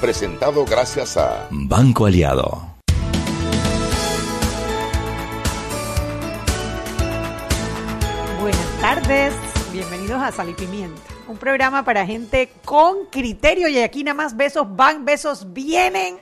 Presentado gracias a Banco Aliado. Buenas tardes, bienvenidos a Sal y Pimienta, un programa para gente con criterio y aquí nada más besos van, besos vienen.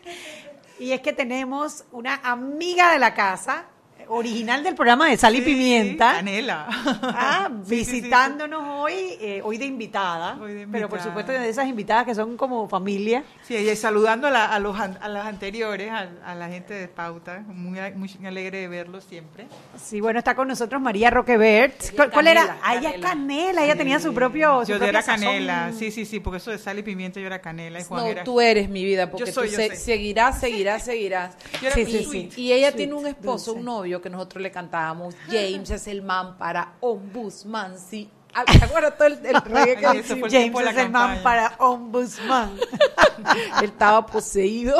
Y es que tenemos una amiga de la casa, original del programa de Sal y Sí, Pimienta. Canela. Ah, Sí, sí, sí. visitándonos hoy, eh, hoy de invitada, Hoy de pero por supuesto de esas invitadas que son como familia. Sí, y saludando a, la- a los, an- a las anteriores, a, a la gente de Pauta. Muy, muy alegre de verlos siempre. Sí, bueno, está con nosotros María Roquebert. ¿Cuál, cuál era? Canela, Ah, ella es Canela. ella tenía su propio. Su yo propia era sazón. canela. Sí, sí, sí, porque eso de sal y pimienta yo era canela y Juan No, era... tú eres mi vida, porque Yo soy, tú yo se- sé. seguirás, seguirás, seguirás. Yo era Sí, sí, sweet. sí. Y ella Sweet, tiene un esposo, dulce. un novio que nosotros le cantábamos, James es el man para ombudsman, sí. Ah, ¿Te acuerdas todo el, el reggae que decía? James es el man campaña. para ombudsman. Él estaba poseído.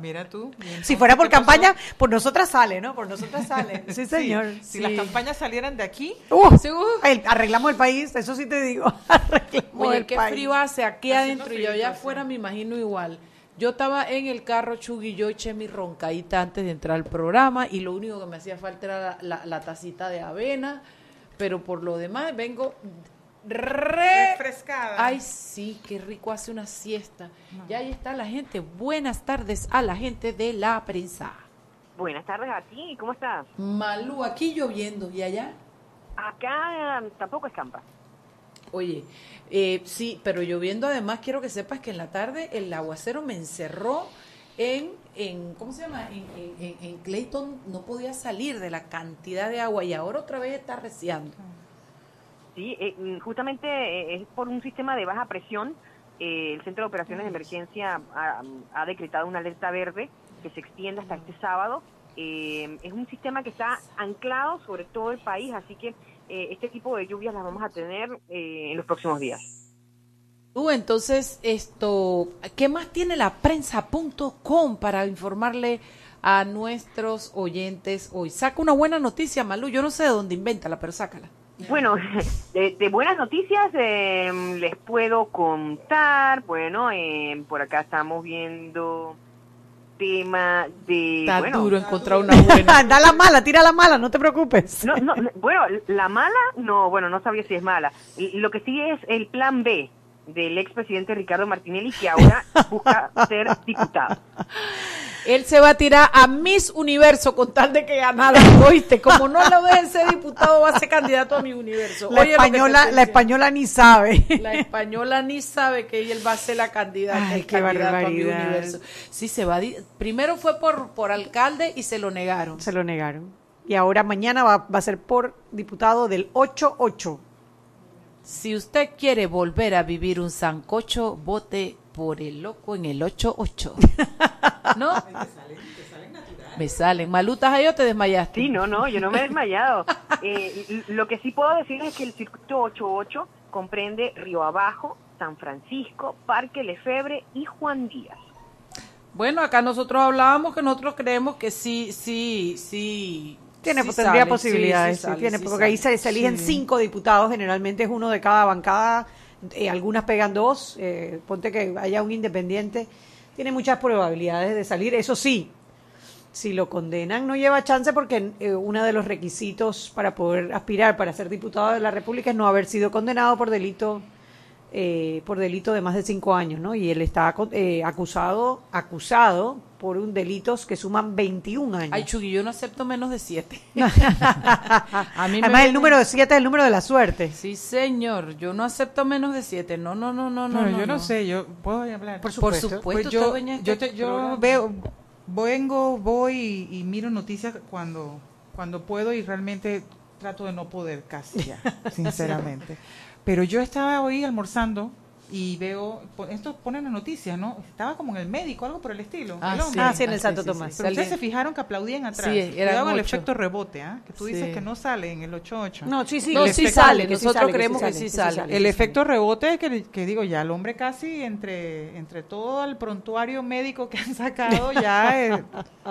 Mira tú. Si fuera por ¿qué pasó? campaña, por nosotras sale, ¿no? Por nosotras sale. Sí, señor. Si Sí. las campañas salieran de aquí, Uh, Sí, uh. el- arreglamos el país, eso sí te digo. Arreglamos Oye, el qué país. frío hace aquí Haciendo adentro y yo allá afuera me imagino igual. Yo estaba en el carro, Chugui, y yo eché mi roncadita antes de entrar al programa y lo único que me hacía falta era la, la- la tacita de avena, pero por lo demás vengo re... refrescada. Ay, sí, qué rico hace una siesta. Y ahí está la gente. Buenas tardes a la gente de la prensa. Buenas tardes a ti, ¿cómo estás? Malú, aquí lloviendo. ¿Y allá? Acá tampoco escampa. Oye, eh, sí, pero lloviendo además quiero que sepas que en la tarde el aguacero me encerró en, en ¿cómo se llama? En, en- Clayton no podía salir de la cantidad de agua y ahora otra vez está reciando. Sí, eh, mm, justamente eh, es por un sistema de baja presión. Eh, el Centro de Operaciones de Emergencia ha, ha decretado una alerta verde que se extiende hasta este sábado. Eh, es un sistema que está anclado sobre todo el país, así que eh, este tipo de lluvias las vamos a tener eh, en los próximos días. Tú, entonces, esto, ¿qué más tiene la prensa.com para informarle a nuestros oyentes hoy? Saca una buena noticia, Malú. Yo no sé de dónde invéntala, pero sácala. Bueno, de, de buenas noticias eh, les puedo contar. Bueno, eh, por acá estamos viendo tema de... Está bueno, duro encontrar una buena. da la mala, tira la mala, no te preocupes. No, no, no, bueno, la mala, no, bueno, no sabía si es mala. Lo que sí es el plan B del expresidente Ricardo Martinelli, que ahora busca ser diputado. Él se va a tirar a Miss Universo con tal de que ganara, ¿oíste? Como no lo dejen ser diputado, va a ser candidato a mi universo. La Oye, española, la española ni sabe. La española ni sabe que él va a ser la candidata, Ay, qué candidato a mi universo. Sí, se va. a Primero fue por, por alcalde y se lo negaron. Se lo negaron. Y ahora mañana va, va a ser por diputado del 8-8. Si usted quiere volver a vivir un sancocho, vote por el loco en el 88. ¿No? Me salen. Malutas ahí o te desmayaste. Sí, no, no, yo no me he desmayado. Eh, lo que sí puedo decir es que el circuito 88 comprende Río Abajo, San Francisco, Parque Lefebre y Juan Díaz. Bueno, acá nosotros hablábamos que nosotros creemos que sí, sí, sí. Tiene, sí tendría sale, posibilidades, sí, sí, sí sale, tiene, sí porque ahí sale. se, se eligen Sí. cinco diputados, generalmente es uno de cada bancada, eh, algunas pegan dos, eh, ponte que haya un independiente, tiene muchas probabilidades de salir, eso sí, si lo condenan no lleva chance porque eh, uno de los requisitos para poder aspirar para ser diputado de la República es no haber sido condenado por delito eh, por delito de más de cinco años, ¿no? Y él está eh, acusado acusado por un delitos que suman 21 años. Ay, Chugui, yo no acepto menos de siete. A mí me Además, el número 7 es el número de la suerte. Sí, señor, yo no acepto menos de siete. No, no, no, no, no. Bueno, yo no, sé, yo puedo hablar. Por Por supuesto. supuesto, Pues yo, dueña de yo, te- yo veo, vengo, voy y, y miro noticias cuando, cuando puedo y realmente trato de no poder casi ya, sinceramente. Pero yo estaba hoy almorzando y veo, esto ponen las noticias, ¿no? Estaba como en el médico, algo por el estilo. Ah, el sí. Ah, sí, en el Santo Tomás. Pero ustedes se fijaron que aplaudían atrás. Sí, Cuidado con el efecto rebote, ¿ah? Que tú Sí. dices que no sale en el 88. No, sí, sí. No, sí efecto- sale, que sí nosotros sale, creemos que sí sale. sí El efecto rebote que, que digo ya, el hombre casi entre, entre todo el prontuario médico que han sacado ya es,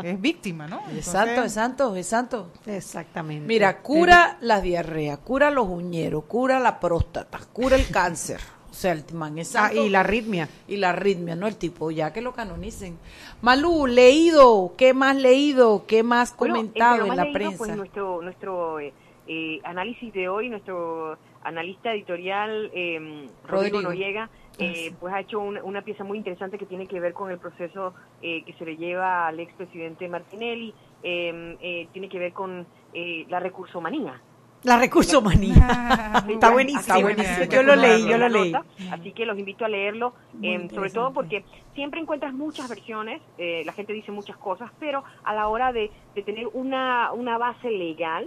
es víctima, ¿no? Es Entonces, santo, es santo, es santo. Exactamente. Mira, cura la diarrea, cura los uñeros, cura la próstata, cura el cáncer. Sea, el man es Ah, y la arritmia. y la arritmia, ¿no? El tipo, ya que lo canonicen. Malú, leído, ¿qué más leído? ¿Qué más Bueno, comentado entre lo en la leído, prensa? Pues nuestro, nuestro eh, eh, análisis de hoy, nuestro analista editorial eh, Rodrigo, Rodrigo. Noriega, eh, pues ha hecho una, una pieza muy interesante que tiene que ver con el proceso eh, que se le lleva al expresidente Martinelli, eh, eh, tiene que ver con eh, la recursomanía. La recursomanía. Sí, Está ya, buenísimo. Yo lo leí, yo lo leí. Así que los invito a leerlo, eh, sobre todo porque siempre encuentras muchas versiones, eh, la gente dice muchas cosas, pero a la hora de, de tener una, una base legal,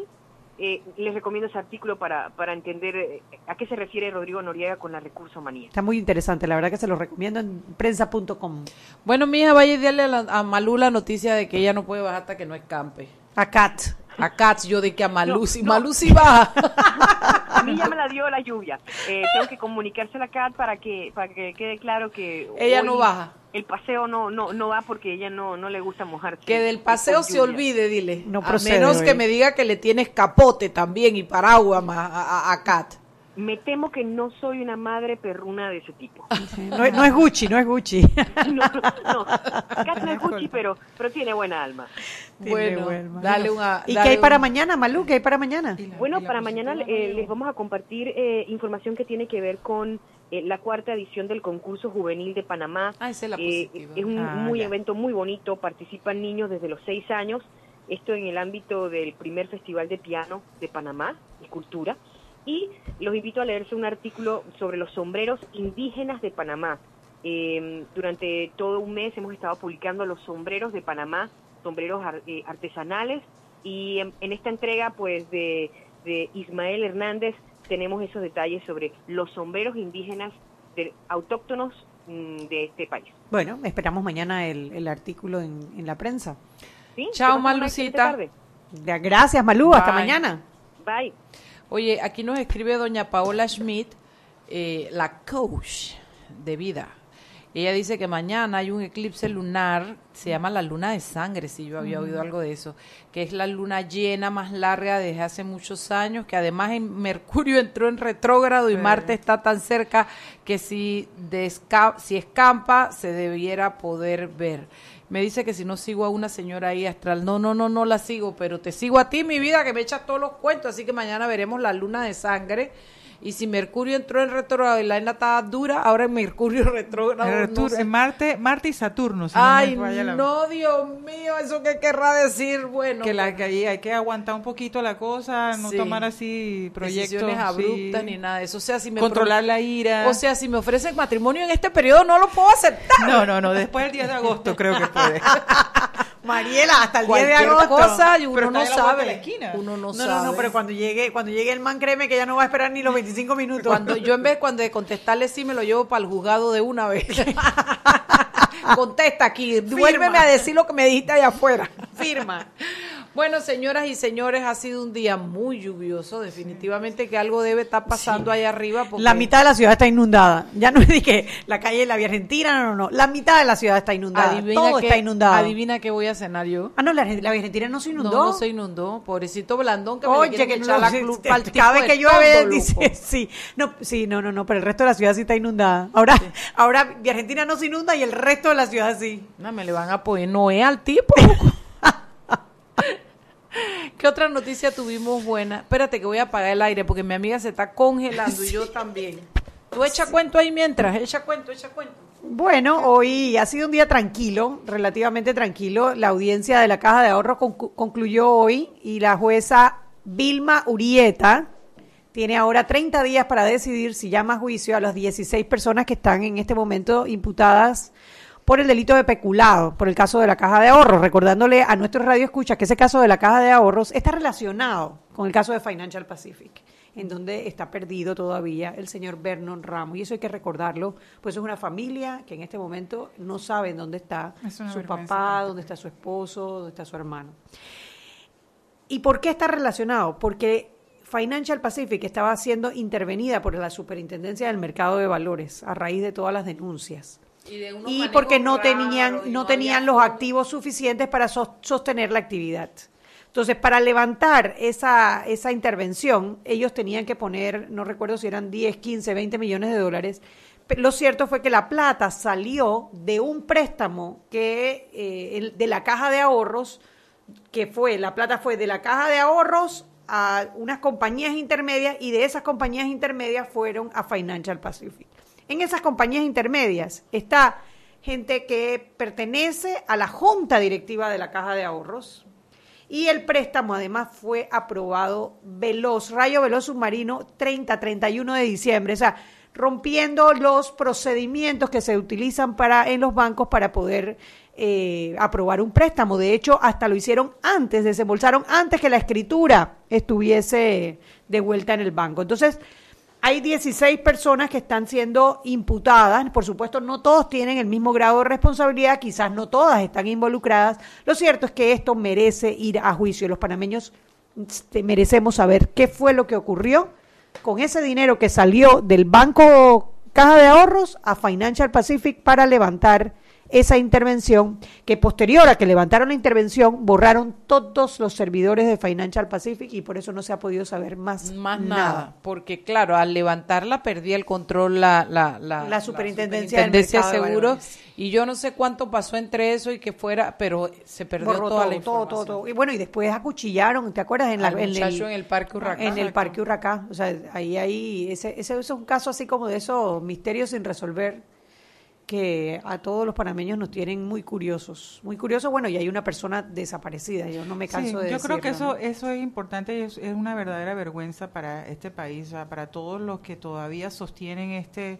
eh, les recomiendo ese artículo para, para entender eh, a qué se refiere Rodrigo Noriega con la recursomanía. Está muy interesante, la verdad que se lo recomiendo en prensa.com. Bueno, mija, vaya y dale a, la- a Malú la noticia de que ella no puede bajar hasta que no escampe. A Kat. A Katz, yo de que a Malú, No, si no. Malú sí baja. A mí ya me la dio la lluvia. Eh, tengo que comunicársela a Kat para que, para que quede claro que Ella hoy no baja. El paseo no, no, no va porque ella no, no le gusta mojarse. Que del paseo se olvide, dile. No a procede menos hoy. que me diga que le tienes capote también y paraguas a, a, a Kat. Me temo que no soy una madre perruna de ese tipo. No, es- no es Gucci, no es Gucci. No, no, Kat no es Gucci, pero, pero tiene buena alma. Tiene Bueno, buen mal. dale una. ¿Y qué hay para mañana, Malú? ¿Qué hay para mañana? La- Bueno, para mañana eh, les vamos a compartir eh, información que tiene que ver con eh, la cuarta edición del concurso juvenil de Panamá. Ah, esa es la Eh, positiva. es un Ah, muy ya. evento muy bonito, participan niños desde los seis años, esto en el ámbito del primer festival de piano de Panamá, y cultura, y los invito a leerse un artículo sobre los sombreros indígenas de Panamá. Eh, durante todo un mes hemos estado publicando los sombreros de Panamá, sombreros ar- eh, artesanales, y en, en esta entrega pues de, de Ismael Hernández tenemos esos detalles sobre los sombreros indígenas de- autóctonos mm, de este país. Bueno, esperamos mañana el, el artículo en, en la prensa. ¿Sí? Chao, Malucita. Gracias, Malú. Hasta mañana. Bye. Oye, aquí nos escribe doña Paola Schmidt, eh, la coach de vida. Ella dice que mañana hay un eclipse lunar, se llama la luna de sangre, si yo había oído algo de eso, que es la luna llena más larga desde hace muchos años, que además en Mercurio entró en retrógrado y Marte está tan cerca que si, desca- si escampa se debiera poder ver. Me dice que si no sigo a una señora ahí astral, no, no, no, no la sigo, pero te sigo a ti, mi vida, que me echas todos los cuentos, así que mañana veremos la luna de sangre. Y si Mercurio entró en retrógrado y la luna está dura, ahora Mercurio retrógrado. En no sé. Marte, Marte y Saturno. si Ay, la- no, Dios mío, ¿eso qué querrá decir? Bueno, que, la, que ahí hay que aguantar un poquito la cosa, no Sí. tomar así proyectos. decisiones abruptas sí. ni nada de eso. O sea, si me Controlar pro- la ira. O sea, si me ofrecen matrimonio en este periodo, no lo puedo aceptar. no, no, no, después del 10 de agosto creo que puede. Mariela, hasta el 10 de agosto. cosa y uno Pero no sabe. de la esquina. Uno no, No, sabe. no, no, pero cuando llegue, cuando llegue el man, créeme que ya no va a esperar ni los 25 minutos. Cuando yo en vez cuando de contestarle sí me lo llevo para el juzgado de una vez. Contesta aquí, vuélveme a decir lo que me dijiste allá afuera. firma. Bueno, señoras y señores, ha sido un día muy lluvioso. Definitivamente que algo debe estar pasando allá arriba. Porque La mitad de la ciudad está inundada. Ya no es de que la calle de la Vía Argentina, no, no, no. La mitad de la ciudad está inundada. adivina Todo está inundado. Adivina qué voy a cenar yo. Ah, no, la, la Vía Argentina no se inundó. No, no se inundó. Pobrecito Blandón que me le Oye, que echar no, la sí, sí, pa'l tipo cada vez que llueve dice sí, no, sí, no, no, no, pero el resto de la ciudad sí está inundada. Ahora, ahora Vía Argentina no se inunda y el resto de la ciudad sí. No, me le van a poner Noé al tipo. ¿Qué otra noticia tuvimos buena? Espérate que voy a apagar el aire porque mi amiga se está congelando y yo también. Tú echa cuento ahí mientras, echa cuento, echa cuento. Bueno, hoy ha sido un día tranquilo, relativamente tranquilo. La audiencia de la Caja de Ahorros concluyó hoy y la jueza Vilma Urieta tiene ahora 30 días para decidir si llama a juicio a las 16 personas que están en este momento imputadas por el delito de peculado, por el caso de la Caja de Ahorros, recordándole a nuestros radioescuchas que ese caso de la Caja de Ahorros está relacionado con el caso de Financial Pacific, en donde está perdido todavía el señor Vernon Ramos. Y eso hay que recordarlo, pues es una familia que en este momento no sabe dónde está su papá, dónde está su esposo, dónde está su hermano. ¿Y por qué está relacionado? Porque Financial Pacific estaba siendo intervenida por la Superintendencia del Mercado de Valores a raíz de todas las denuncias. Y porque no tenían, no tenían los activos suficientes para sos- sostener la actividad. Entonces, para levantar esa, esa intervención, ellos tenían que poner, no recuerdo si eran 10, 15, 20 millones de dólares. Pero lo cierto fue que la plata salió de un préstamo que eh, el- de la caja de ahorros, que fue, la plata fue de la caja de ahorros a unas compañías intermedias y de esas compañías intermedias fueron a Financial Pacific. En esas compañías intermedias está gente que pertenece a la junta directiva de la caja de ahorros, y el préstamo además fue aprobado veloz, rayo veloz submarino 30-31 de diciembre, o sea, rompiendo los procedimientos que se utilizan para en los bancos para poder eh, aprobar un préstamo. De hecho, hasta lo hicieron antes, desembolsaron antes que la escritura estuviese de vuelta en el banco. Entonces, hay 16 personas que están siendo imputadas. Por supuesto, no todos tienen el mismo grado de responsabilidad, quizás no todas están involucradas. Lo cierto es que esto merece ir a juicio. Los panameños este, merecemos saber qué fue lo que ocurrió con ese dinero que salió del Banco Caja de Ahorros a Financial Pacific para levantar esa intervención, que posterior a que levantaron la intervención, borraron todos los servidores de Financial Pacific y por eso no se ha podido saber más, Más nada. porque claro, al levantarla perdía el control la, la, la, La superintendencia de seguros y yo no sé cuánto pasó entre eso y que fuera, pero se perdió Borró toda todo, la todo, información. todo, todo. Y bueno, y después acuchillaron, ¿te acuerdas? En, la, Al muchacho en el Parque Huracán. En el Parque Huracán. O sea, ahí, ahí, ese, ese es un caso así como de esos misterios sin resolver que a todos los panameños nos tienen muy curiosos. Muy curiosos, bueno, y hay una persona desaparecida, yo no me canso Sí, de yo creo que eso, ¿no? eso es importante y es, es una verdadera vergüenza para este país, para todos los que todavía sostienen este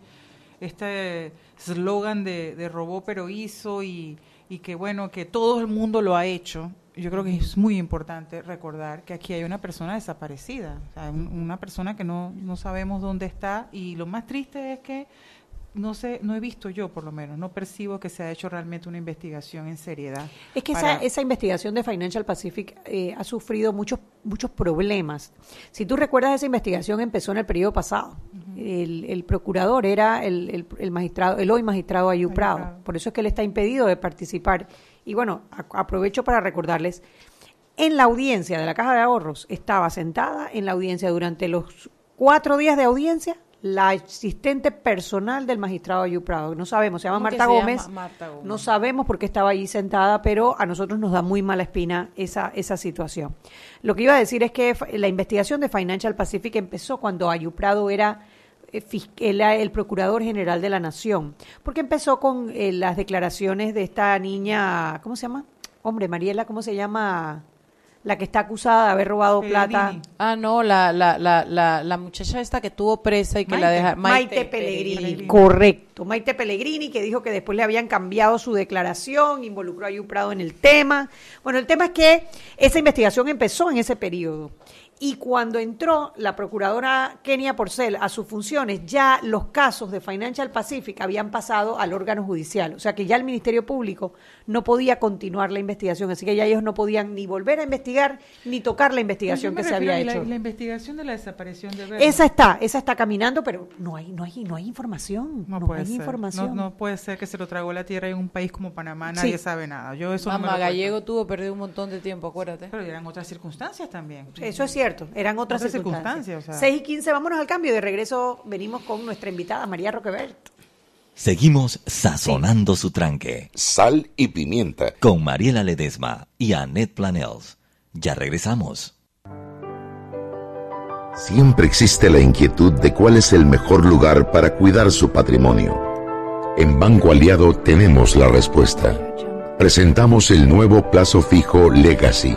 este eslogan de, de robó pero hizo y, y que bueno, que todo el mundo lo ha hecho. Yo creo que es muy importante recordar que aquí hay una persona desaparecida, o sea, un- una persona que no, no sabemos dónde está y lo más triste es que no sé, no he visto yo por lo menos, no percibo que se ha hecho realmente una investigación en seriedad. Es que para- esa, esa investigación de Financial Pacific eh, ha sufrido muchos muchos problemas. Si tú recuerdas, esa investigación empezó en el periodo pasado. el, el procurador era el, el- el magistrado, el hoy magistrado Ayub Prado. Prado. Por eso es que él está impedido de participar. Y bueno, a- aprovecho para recordarles, en la audiencia de la Caja de Ahorros estaba sentada en la audiencia durante los cuatro días de audiencia la asistente personal del magistrado Ayub Prado. No sabemos, se llama ¿Cómo que Marta se Gómez. llama Marta Gómez? No sabemos por qué estaba allí sentada, pero a nosotros nos da muy mala espina esa, esa situación. Lo que iba a decir es que la investigación de Financial Pacific empezó cuando Ayub Prado era eh, el, el procurador general de la nación, porque empezó con eh, las declaraciones de esta niña, ¿cómo se llama? Hombre, Mariela, ¿cómo se llama? La que está acusada de haber robado plata. Ah, no, la, la, la, la, la muchacha esta que tuvo presa y que la deja... Maite, Pellegrini. Pellegrini. Correcto. Maite Pellegrini, que dijo que después le habían cambiado su declaración, involucró a Ayub Prado en el tema. Bueno, el tema es que esa investigación empezó en ese periodo. Y cuando entró la procuradora Kenia Porcel a sus funciones, ya los casos de Financial Pacific habían pasado al órgano judicial. O sea que ya el Ministerio Público no podía continuar la investigación. Así que ya ellos no podían ni volver a investigar ni tocar la investigación que se había la, hecho. La investigación de la desaparición de Berna. Esa está, esa está caminando, pero no hay, no hay, no hay información. No, No, puede hay ser. información. No, no puede ser que se lo tragó la tierra en un país como Panamá, nadie Sí. sabe nada. Yo eso no me Mamá lo. Gallego tuvo perdido un montón de tiempo, acuérdate. Pero eran otras circunstancias también. Eso es cierto, eran otras, Otras circunstancias. circunstancias, o sea. 6 y 15, vámonos al cambio. De regreso venimos con nuestra invitada, María Roquebert. Seguimos sazonando su tranque Sal y pimienta. con Mariela Ledesma y Annette Planels. Ya regresamos. Siempre existe la inquietud de cuál es el mejor lugar para cuidar su patrimonio. En Banco Aliado tenemos la respuesta. Presentamos el nuevo plazo fijo Legacy,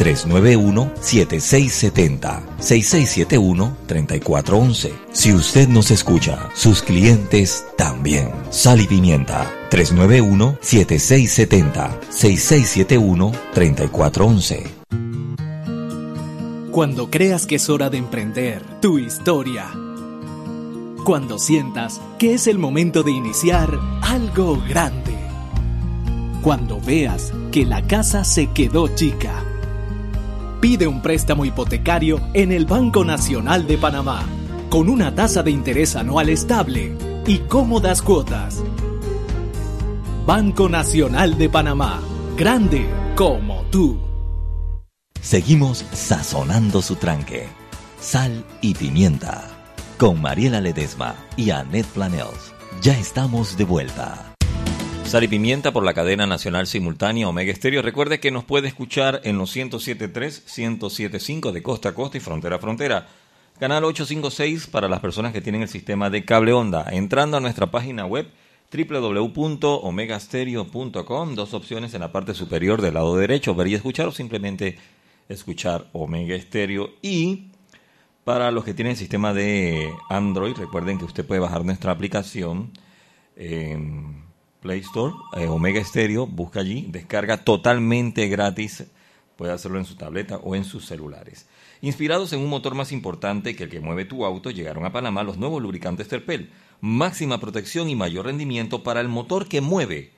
391-7670-6671-3411. Si usted nos escucha, sus clientes también. Sal y Pimienta 391-7670-6671-3411. Cuando creas que es hora de emprender tu historia. Cuando sientas que es el momento de iniciar algo grande. Cuando veas que la casa se quedó chica. Pide un préstamo hipotecario en el Banco Nacional de Panamá, con una tasa de interés anual estable y cómodas cuotas. Banco Nacional de Panamá, grande como tú. Seguimos sazonando su tranque. Sal y pimienta. Con Mariela Ledesma y Annette Planels. Ya estamos de vuelta. Sal y Pimienta por la cadena nacional simultánea Omega Estéreo. Recuerde que nos puede escuchar en los 107.3, 107.5 de costa a costa y frontera a frontera. Canal 856 para las personas que tienen el sistema de cable onda. Entrando a nuestra página web www.omegastereo.com, dos opciones en la parte superior del lado derecho, ver y escuchar o simplemente escuchar Omega Estéreo y para los que tienen el sistema de Android, recuerden que usted puede bajar nuestra aplicación Play Store, eh, Omega Stereo, busca allí, descarga totalmente gratis, puede hacerlo en su tableta o en sus celulares. Inspirados en un motor más importante que el que mueve tu auto, llegaron a Panamá los nuevos lubricantes Terpel, máxima protección y mayor rendimiento para el motor que mueve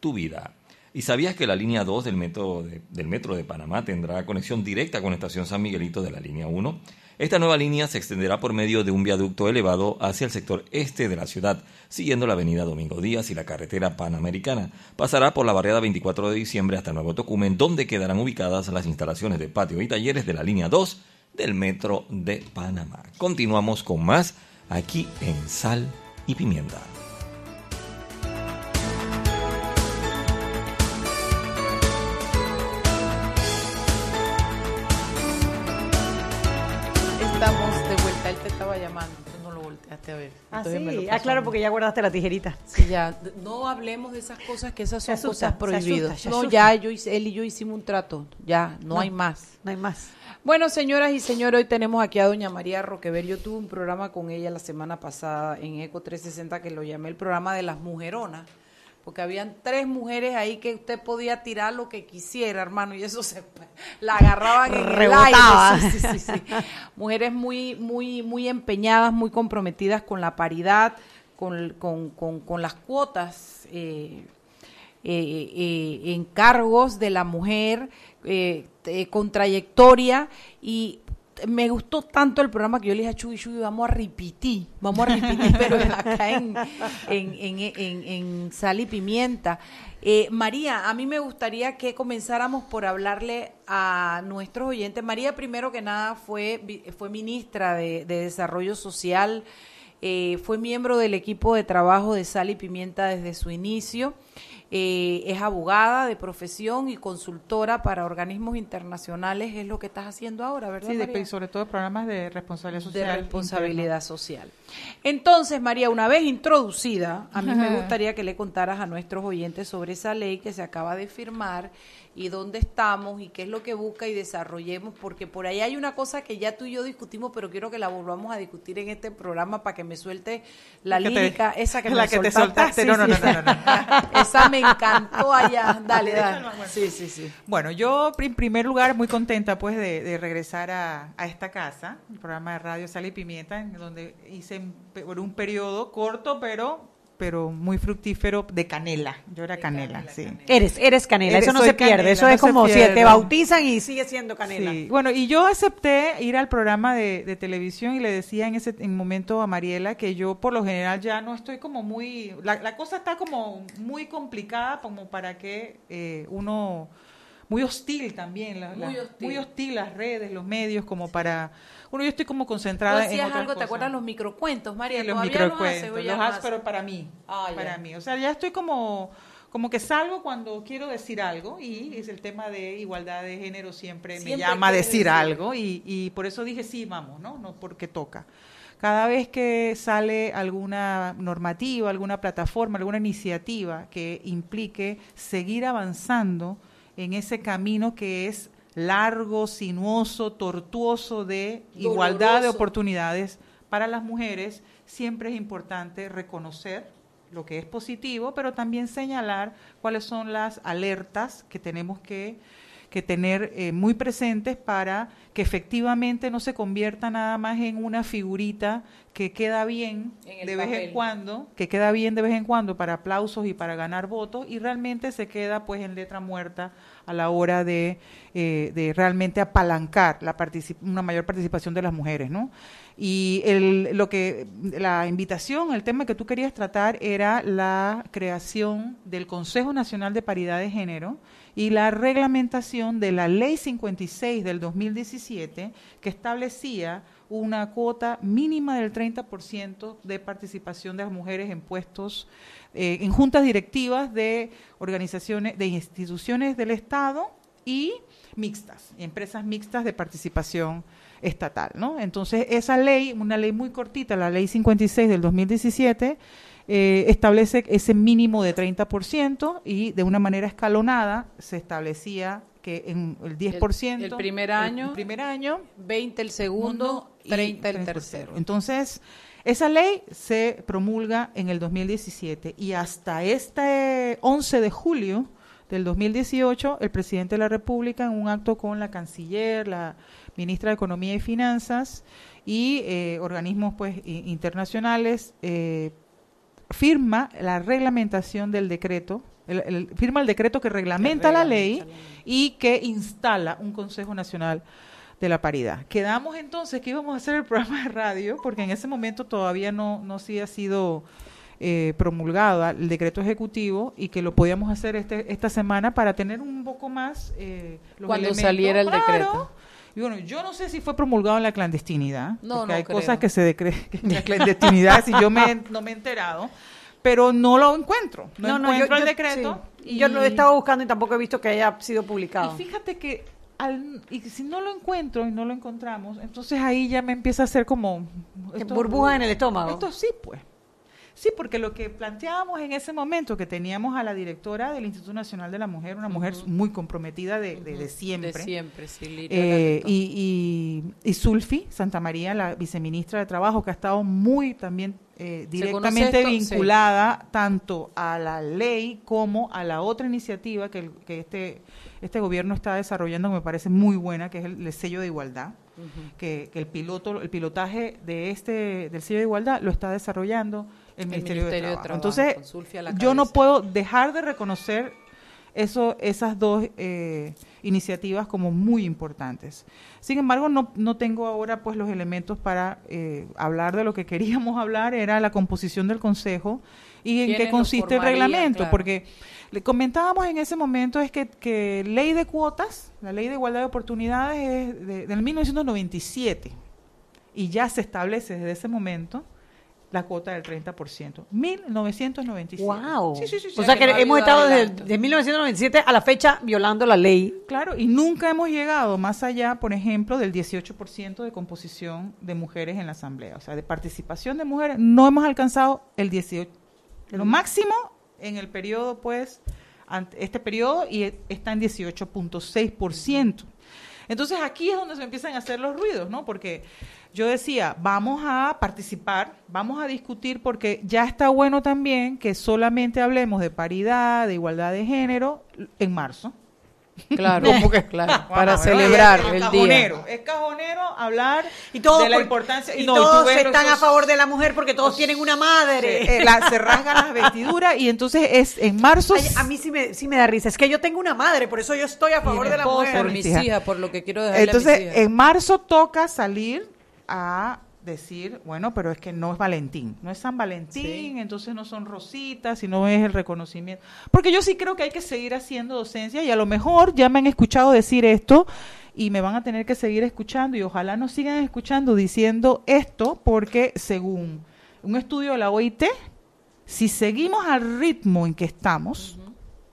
tu vida. ¿Y sabías que la línea 2 del metro de, del metro de Panamá tendrá conexión directa con la estación San Miguelito de la línea 1? Esta nueva línea se extenderá por medio de un viaducto elevado hacia el sector este de la ciudad, siguiendo la avenida Domingo Díaz y la carretera panamericana. Pasará por la barriada 24 de diciembre hasta Nuevo Tocumen, donde quedarán ubicadas las instalaciones de patio y talleres de la línea 2 del metro de Panamá. Continuamos con más aquí en Sal y Pimienta. Me lo sí. Ah, claro, porque ya guardaste la tijerita. Sí, ya, no hablemos de esas cosas que esas son asusta, cosas se asusta, prohibidas. no, ya yo hice- él y yo hicimos un trato, ya, no, No. hay más. No hay más. Bueno, señoras y señores, hoy tenemos aquí a doña María Roquever. Yo tuve un programa con ella la semana pasada en Eco 360 que lo llamé el programa de las mujeronas, porque habían tres mujeres ahí que usted podía tirar lo que quisiera, hermano, y eso se la agarraban en Rebotaba. el aire. Sí, sí, sí. Mujeres muy, muy, muy empeñadas, muy comprometidas con la paridad, con, con, con, con las cuotas. eh, eh, eh, encargos de la mujer eh, con trayectoria y me gustó tanto el programa que yo le dije a Chuy, Chuy, vamos a repetir, vamos a repetir, pero acá en, en, Sal y Pimienta. Eh, María, a mí me gustaría que comenzáramos por hablarle a nuestros oyentes. María, primero que nada, fue, fue ministra de Desarrollo Social, eh, fue miembro del equipo de trabajo de Sal y Pimienta desde su inicio. Eh, es abogada de profesión y consultora para organismos internacionales. Es lo que estás haciendo ahora, ¿verdad? Sí, María? sobre todo programas de responsabilidad social. de responsabilidad social. Entonces, María, una vez introducida, a mí me gustaría que le contaras a nuestros oyentes sobre esa ley que se acaba de firmar y dónde estamos y qué es lo que busca y desarrollemos, porque por ahí hay una cosa que ya tú y yo discutimos, pero quiero que la volvamos a discutir en este programa para que me suelte la Que te- lírica, esa que la me que te soltaste. No, no, no, no, no, no. Esa me encantó allá. Dale, dale. Sí, sí, sí. Bueno, yo en primer lugar muy contenta pues de, de regresar a, a esta casa, el programa de radio Sal y Pimienta, en donde hice por un periodo corto, pero pero muy fructífero de canela. Yo era canela, sí. Eres, eres canela, Eres- eso no se pierde, canela, eso no es como si te bautizan y sigue siendo canela. Sí. Bueno, y yo acepté ir al programa de, de televisión y le decía en ese en momento a Mariela que yo por lo general ya no estoy como muy, la, la cosa está como muy complicada como para que eh, uno muy hostil también, la- la- Muy muy, hostil. hostil. las redes, los medios, como para... Bueno, yo estoy como Tú concentrada en hacías otras algo, ¿te acuerdas los microcuentos, María? Sí, los ¿Todavía los microcuentos, los hago, haces? pero para mí, Ah, para mí. O sea, ya estoy como, como que salgo cuando quiero decir algo y es el tema de igualdad de género siempre, me llama a decir decir. algo y, y por eso dije sí, vamos, ¿no? No porque toca. Cada vez que sale alguna normativa, alguna plataforma, alguna iniciativa que implique seguir avanzando en ese camino que es largo, sinuoso, tortuoso de igualdad de oportunidades para las mujeres, siempre es importante reconocer lo que es positivo, pero también señalar cuáles son las alertas que tenemos que, que tener eh, muy presentes para que efectivamente no se convierta nada más en una figurita que queda bien de vez en cuando, que queda bien de vez en cuando para aplausos y para ganar votos y realmente se queda pues en letra muerta a la hora de, eh, de realmente apalancar la particip- una mayor participación de las mujeres, ¿no? Y el, lo que la invitación, el tema que tú querías tratar era la creación del Consejo Nacional de Paridad de Género y la reglamentación de la Ley 56 del 2017 que establecía una cuota mínima del 30% de participación de las mujeres en puestos, eh, en juntas directivas de organizaciones, de instituciones del Estado y mixtas, empresas mixtas de participación estatal, ¿no? Entonces, esa ley, una ley muy cortita, la ley 56 del 2017, eh, establece ese mínimo de 30% y de una manera escalonada se establecía que en el 10%... el primer año, el primer año 20 el segundo, y 30 el 30 tercero. Entonces, esa ley se promulga en el 2017 y hasta este 11 de julio del 2018, el presidente de la República, en un acto con la canciller, la ministra de Economía y Finanzas y eh, organismos pues internacionales, eh, firma la reglamentación del decreto, el- el- firma el decreto que reglamenta la ley y que instala un Consejo Nacional de la Paridad. Quedamos entonces que íbamos a hacer el programa de radio, porque en ese momento todavía no, no sí ha sido eh, promulgado el decreto ejecutivo y que lo podíamos hacer este, esta semana para tener un poco más eh, los Cuando elementos. saliera el Claro. decreto. Y bueno, yo no sé si fue promulgado en la clandestinidad, No, porque no hay creo. cosas que se decreen en la clandestinidad, si yo me, no me he enterado, pero no lo encuentro, no, encuentro el decreto. sí. y- Yo lo he estado buscando y tampoco he visto que haya sido publicado. y fíjate que al, y si no lo encuentro y no lo encontramos, entonces ahí ya me empieza a hacer como Que burbuja en el estómago. Esto sí, pues. Sí, porque lo que planteábamos en ese momento, que teníamos a la directora del Instituto Nacional de la Mujer, una mujer muy comprometida de, de- de siempre, De siempre, sí, Liria eh, y, y, y Zulfi Santa María, la viceministra de Trabajo, que ha estado muy también eh, ¿Se conoce directamente? Sí. vinculada tanto a la ley como a la otra iniciativa que, el- que este, este gobierno está desarrollando, que me parece muy buena, que es el, el sello de igualdad. Que, que el piloto, el pilotaje de este del sello de igualdad lo está desarrollando el, Ministerio, Ministerio de de Trabajo. Entonces, yo no puedo dejar de reconocer eso, esas dos eh, iniciativas como muy importantes. Sin embargo, no, no tengo ahora pues los elementos para eh, hablar de lo que queríamos hablar, era la composición del Consejo y en ¿Quiénes qué consiste el reglamento, Claro. porque le comentábamos en ese momento es que, que ley de cuotas, la ley de igualdad de oportunidades es de- del 1997 y ya se establece desde ese momento la cuota del 30%. 1997. ¡Wow! Sí, sí, sí. O sea que que no hemos estado desde adelanto. de 1997 a la fecha violando la ley. Claro, y nunca hemos llegado más allá, por ejemplo, del 18% de composición de mujeres en la Asamblea. O sea, de participación de mujeres, no hemos alcanzado el 18%. Lo máximo en el periodo, pues, ante- este periodo, y e- está en 18.6%. Entonces aquí es donde se empiezan a hacer los ruidos, ¿no? Porque yo decía, vamos a participar, vamos a discutir, porque ya está bueno también que solamente hablemos de paridad, de igualdad de género en marzo. Claro, claro, para celebrar es el día. cajonero, Es cajonero hablar Y todos, de la por- importancia. y no, todos están a favor de la mujer porque todos tienen una madre. eh, la- se rasgan las vestiduras y entonces es en marzo. Ay, a mí sí me, sí me da risa. Es que yo tengo una madre, por eso yo estoy a favor de la esposa, mujer. Por mis hijas. por lo que quiero dejarle a Entonces, mis hijas. en marzo toca salir a decir, bueno, pero es que no es Valentín, no es San Valentín, entonces no son rositas, sino es el reconocimiento. Porque yo sí creo que hay que seguir haciendo docencia y a lo mejor ya me han escuchado decir esto y me van a tener que seguir escuchando y ojalá nos sigan escuchando diciendo esto porque según un estudio de la OIT, si seguimos al ritmo en que estamos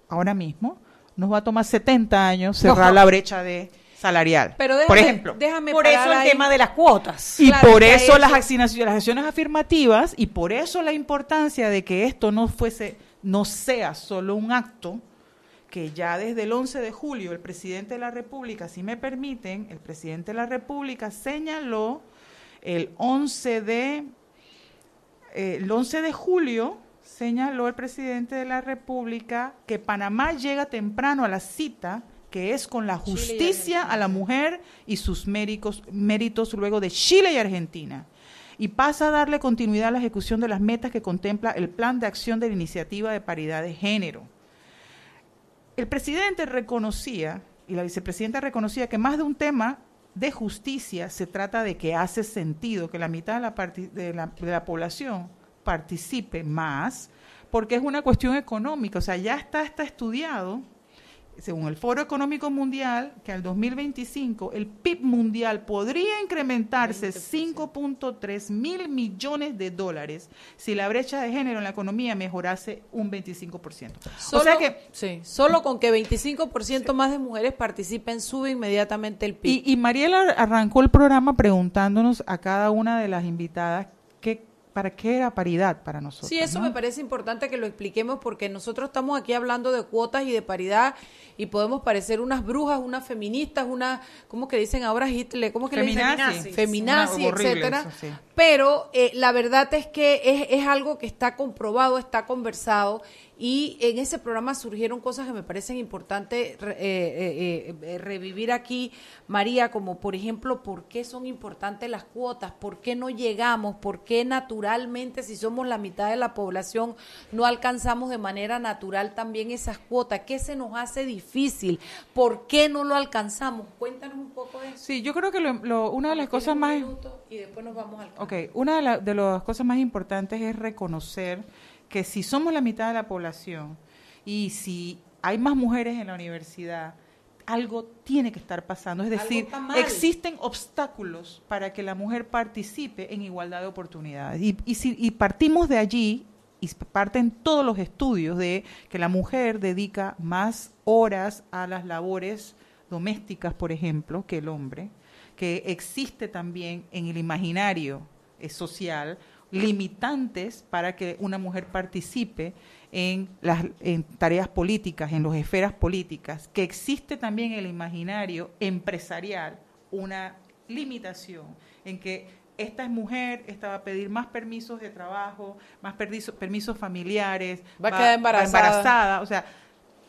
ahora mismo, nos va a tomar 70 años cerrar la brecha de salarial. Pero déjame, por ejemplo, déjame Por eso el ahí. tema de las cuotas. y Claro, por eso las acciones, las acciones afirmativas y por eso la importancia de que esto no fuese, no sea solo un acto que ya desde el 11 de julio el presidente de la República, si me permiten, el presidente de la República señaló el 11 de eh, el 11 de julio señaló el presidente de la República que Panamá llega temprano a la cita que es con la justicia a la mujer y sus méritos, méritos luego de Chile y Argentina. Y pasa a darle continuidad a la ejecución de las metas que contempla el Plan de Acción de la Iniciativa de Paridad de Género. El presidente reconocía, y la vicepresidenta reconocía, que más de un tema de justicia se trata de que hace sentido que la mitad de la, parti- de la, de la población participe más, porque es una cuestión económica, o sea, ya está, está estudiado, según el Foro Económico Mundial, que al 2025 el PIB mundial podría incrementarse 5.3 mil millones de dólares si la brecha de género en la economía mejorase un 25%. Solo, o sea que sí, solo con que 25% más de mujeres participen, sube inmediatamente el PIB. Y, y Mariela arrancó el programa preguntándonos a cada una de las invitadas qué, para qué era paridad para nosotros. Sí, eso ¿no? me parece importante que lo expliquemos porque nosotros estamos aquí hablando de cuotas y de paridad y podemos parecer unas brujas, unas feministas, una, ¿cómo que dicen ahora Hitler? ¿Cómo que le dicen? Feminazi. Feminazi, Una- horrible etcétera. eso, sí. Pero eh, la verdad es que es, es algo que está comprobado, está conversado y en ese programa surgieron cosas que me parecen importantes eh, eh, eh, revivir aquí, María, como por ejemplo, ¿por qué son importantes las cuotas? ¿Por qué no llegamos? ¿Por qué naturalmente, si somos la mitad de la población, no alcanzamos de manera natural también esas cuotas? ¿Qué se nos hace difícil? ¿Por qué no lo alcanzamos? Cuéntanos un poco de eso. Sí, yo creo que lo- lo- una de las cosas más... Y después nos vamos al Ok, una de, la- de las cosas más importantes es reconocer que si somos la mitad de la población y si hay más mujeres en la universidad, algo tiene que estar pasando. Es decir, existen obstáculos para que la mujer participe en igualdad de oportunidades. Y, y si y partimos de allí, y parten todos los estudios de que la mujer dedica más horas a las labores domésticas, por ejemplo, que el hombre, que existe también en el imaginario eh, social limitantes para que una mujer participe en las en tareas políticas, en las esferas políticas, que existe también en el imaginario empresarial una limitación en que esta es mujer, esta va a pedir más permisos de trabajo, más permiso- permisos familiares, Va a quedar embarazada. embarazada, o sea,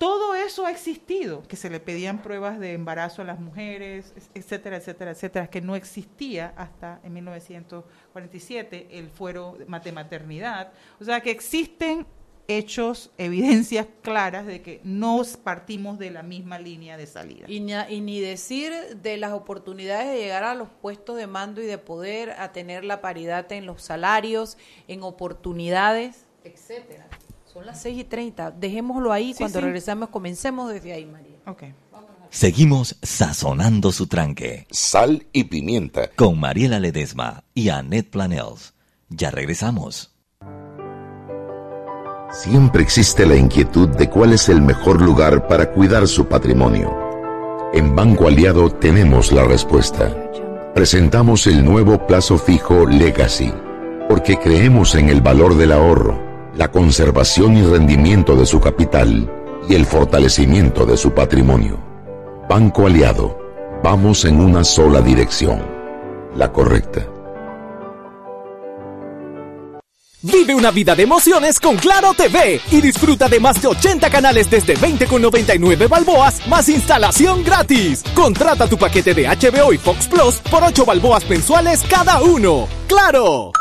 todo eso ha existido, que se le pedían pruebas de embarazo a las mujeres, es- etcétera, etcétera, etcétera, que no existía hasta en 1947 el fuero de maternidad. O sea, que existen hechos, evidencias claras de que no partimos de la misma línea de salida. Y ni, y ni decir de las oportunidades de llegar a los puestos de mando y de poder a tener la paridad en los salarios, en oportunidades, etcétera. Son las 6 y 30. Dejémoslo ahí. Sí, Cuando sí. regresemos, comencemos desde ahí, María. Ok. Seguimos sazonando su tranque Sal y pimienta. con Mariela Ledesma y Annette Planels. Ya regresamos. Siempre existe la inquietud de cuál es el mejor lugar para cuidar su patrimonio. En Banco Aliado tenemos la respuesta. Presentamos el nuevo plazo fijo Legacy, porque creemos en el valor del ahorro, la conservación y rendimiento de su capital y el fortalecimiento de su patrimonio. Banco Aliado, vamos en una sola dirección, la correcta. Vive una vida de emociones con Claro TV y disfruta de más de 80 canales desde 20,99 balboas más instalación gratis. Contrata tu paquete de HBO y Fox Plus por 8 balboas mensuales cada uno. ¡Claro!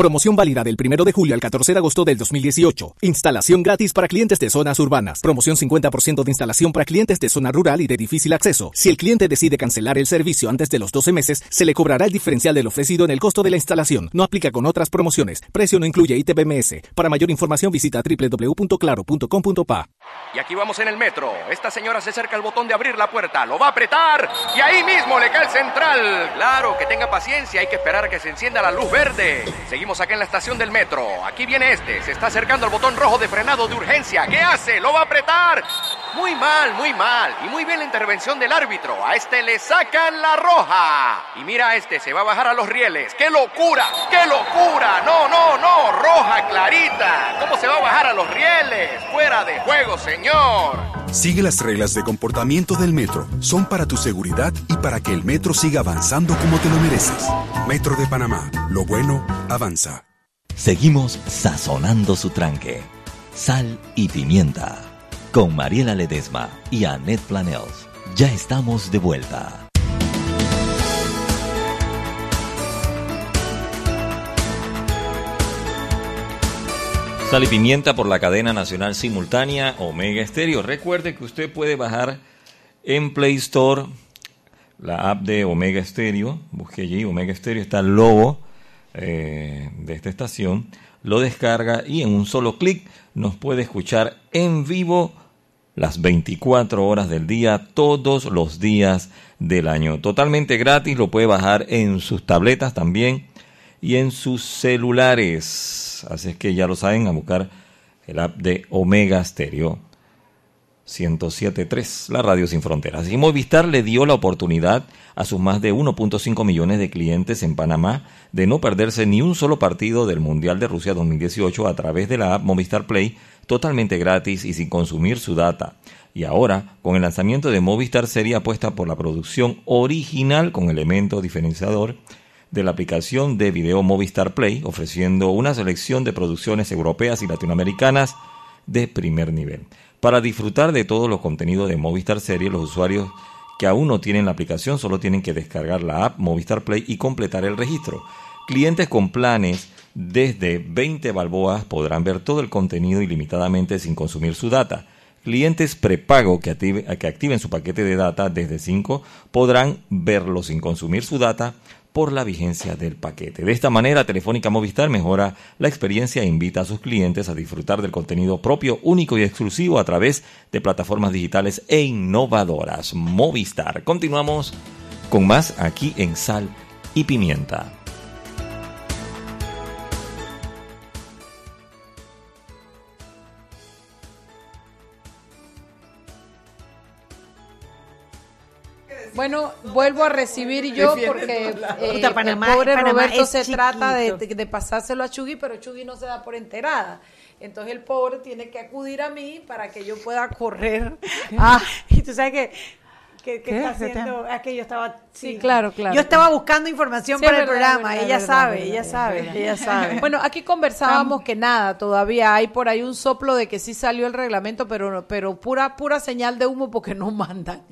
Promoción válida del 1 de julio al 14 de agosto del 2018. Instalación gratis para clientes de zonas urbanas. Promoción 50% de instalación para clientes de zona rural y de difícil acceso. Si el cliente decide cancelar el servicio antes de los 12 meses, se le cobrará el diferencial del ofrecido en el costo de la instalación. No aplica con otras promociones. Precio no incluye ITBMS. Para mayor información visita www.claro.com.pa. Y aquí vamos en el metro. Esta señora se acerca al botón de abrir la puerta. Lo va a apretar. Y ahí mismo le cae el central. Claro, que tenga paciencia. Hay que esperar a que se encienda la luz verde. Seguimos acá en la estación del metro. Aquí viene este. Se está acercando al botón rojo de frenado de urgencia. ¿Qué hace? ¿Lo va a apretar? Muy mal, muy mal. Y muy bien la intervención del árbitro. A este le sacan la roja. Y mira este, se va a bajar a los rieles. ¡Qué locura! ¡Qué locura! No, no, no. Roja clarita. ¿Cómo se va a bajar a los rieles? Fuera de juego, señor. Sigue las reglas de comportamiento del metro. Son para tu seguridad y para que el metro siga avanzando como te lo mereces. Metro de Panamá. Lo bueno avanza. Seguimos sazonando su tranque. Sal y pimienta. Con Mariela Ledesma y Annette Planels. Ya estamos de vuelta. Sal y pimienta por la cadena nacional simultánea Omega Estéreo. Recuerde que usted puede bajar en Play Store la app de Omega Stereo. Busque allí Omega Stereo, está el logo eh, de esta estación. Lo descarga y en un solo clic nos puede escuchar en vivo las 24 horas del día, todos los días del año. Totalmente gratis, lo puede bajar en sus tabletas también y en sus celulares. Así es que ya lo saben, a buscar el app de Omega Stereo 1073, la radio sin fronteras. Y Movistar le dio la oportunidad a sus más de 1.5 millones de clientes en Panamá de no perderse ni un solo partido del Mundial de Rusia 2018 a través de la app Movistar Play totalmente gratis y sin consumir su data. Y ahora, con el lanzamiento de Movistar sería apuesta por la producción original con elemento diferenciador de la aplicación de video Movistar Play, ofreciendo una selección de producciones europeas y latinoamericanas de primer nivel. Para disfrutar de todos los contenidos de Movistar Series, los usuarios que aún no tienen la aplicación solo tienen que descargar la app Movistar Play y completar el registro. Clientes con planes desde 20 balboas podrán ver todo el contenido ilimitadamente sin consumir su data. Clientes prepago que, que activen su paquete de data desde 5 podrán verlo sin consumir su data por la vigencia del paquete. De esta manera, Telefónica Movistar mejora la experiencia e invita a sus clientes a disfrutar del contenido propio, único y exclusivo a través de plataformas digitales e innovadoras. Movistar. Continuamos con más aquí en Sal y Pimienta. Bueno, vuelvo a recibir yo porque eh, Puta, Panamá- el pobre Panamá Roberto se trata de pasárselo a Chugui, pero Chugui no se da por enterada. Entonces el pobre tiene que acudir a mí para que yo pueda correr. Ah, y tú sabes que, que, está ¿Qué te- haciendo, es que yo estaba, Sí, claro, claro. Yo estaba buscando información Sí, para el programa, verdad, ella verdad, sabe, ella sabe, ella sabe. Bueno, aquí conversábamos que nada, todavía hay por ahí un soplo de que sí salió el reglamento, pero, pero pura, pura señal de humo porque no mandan.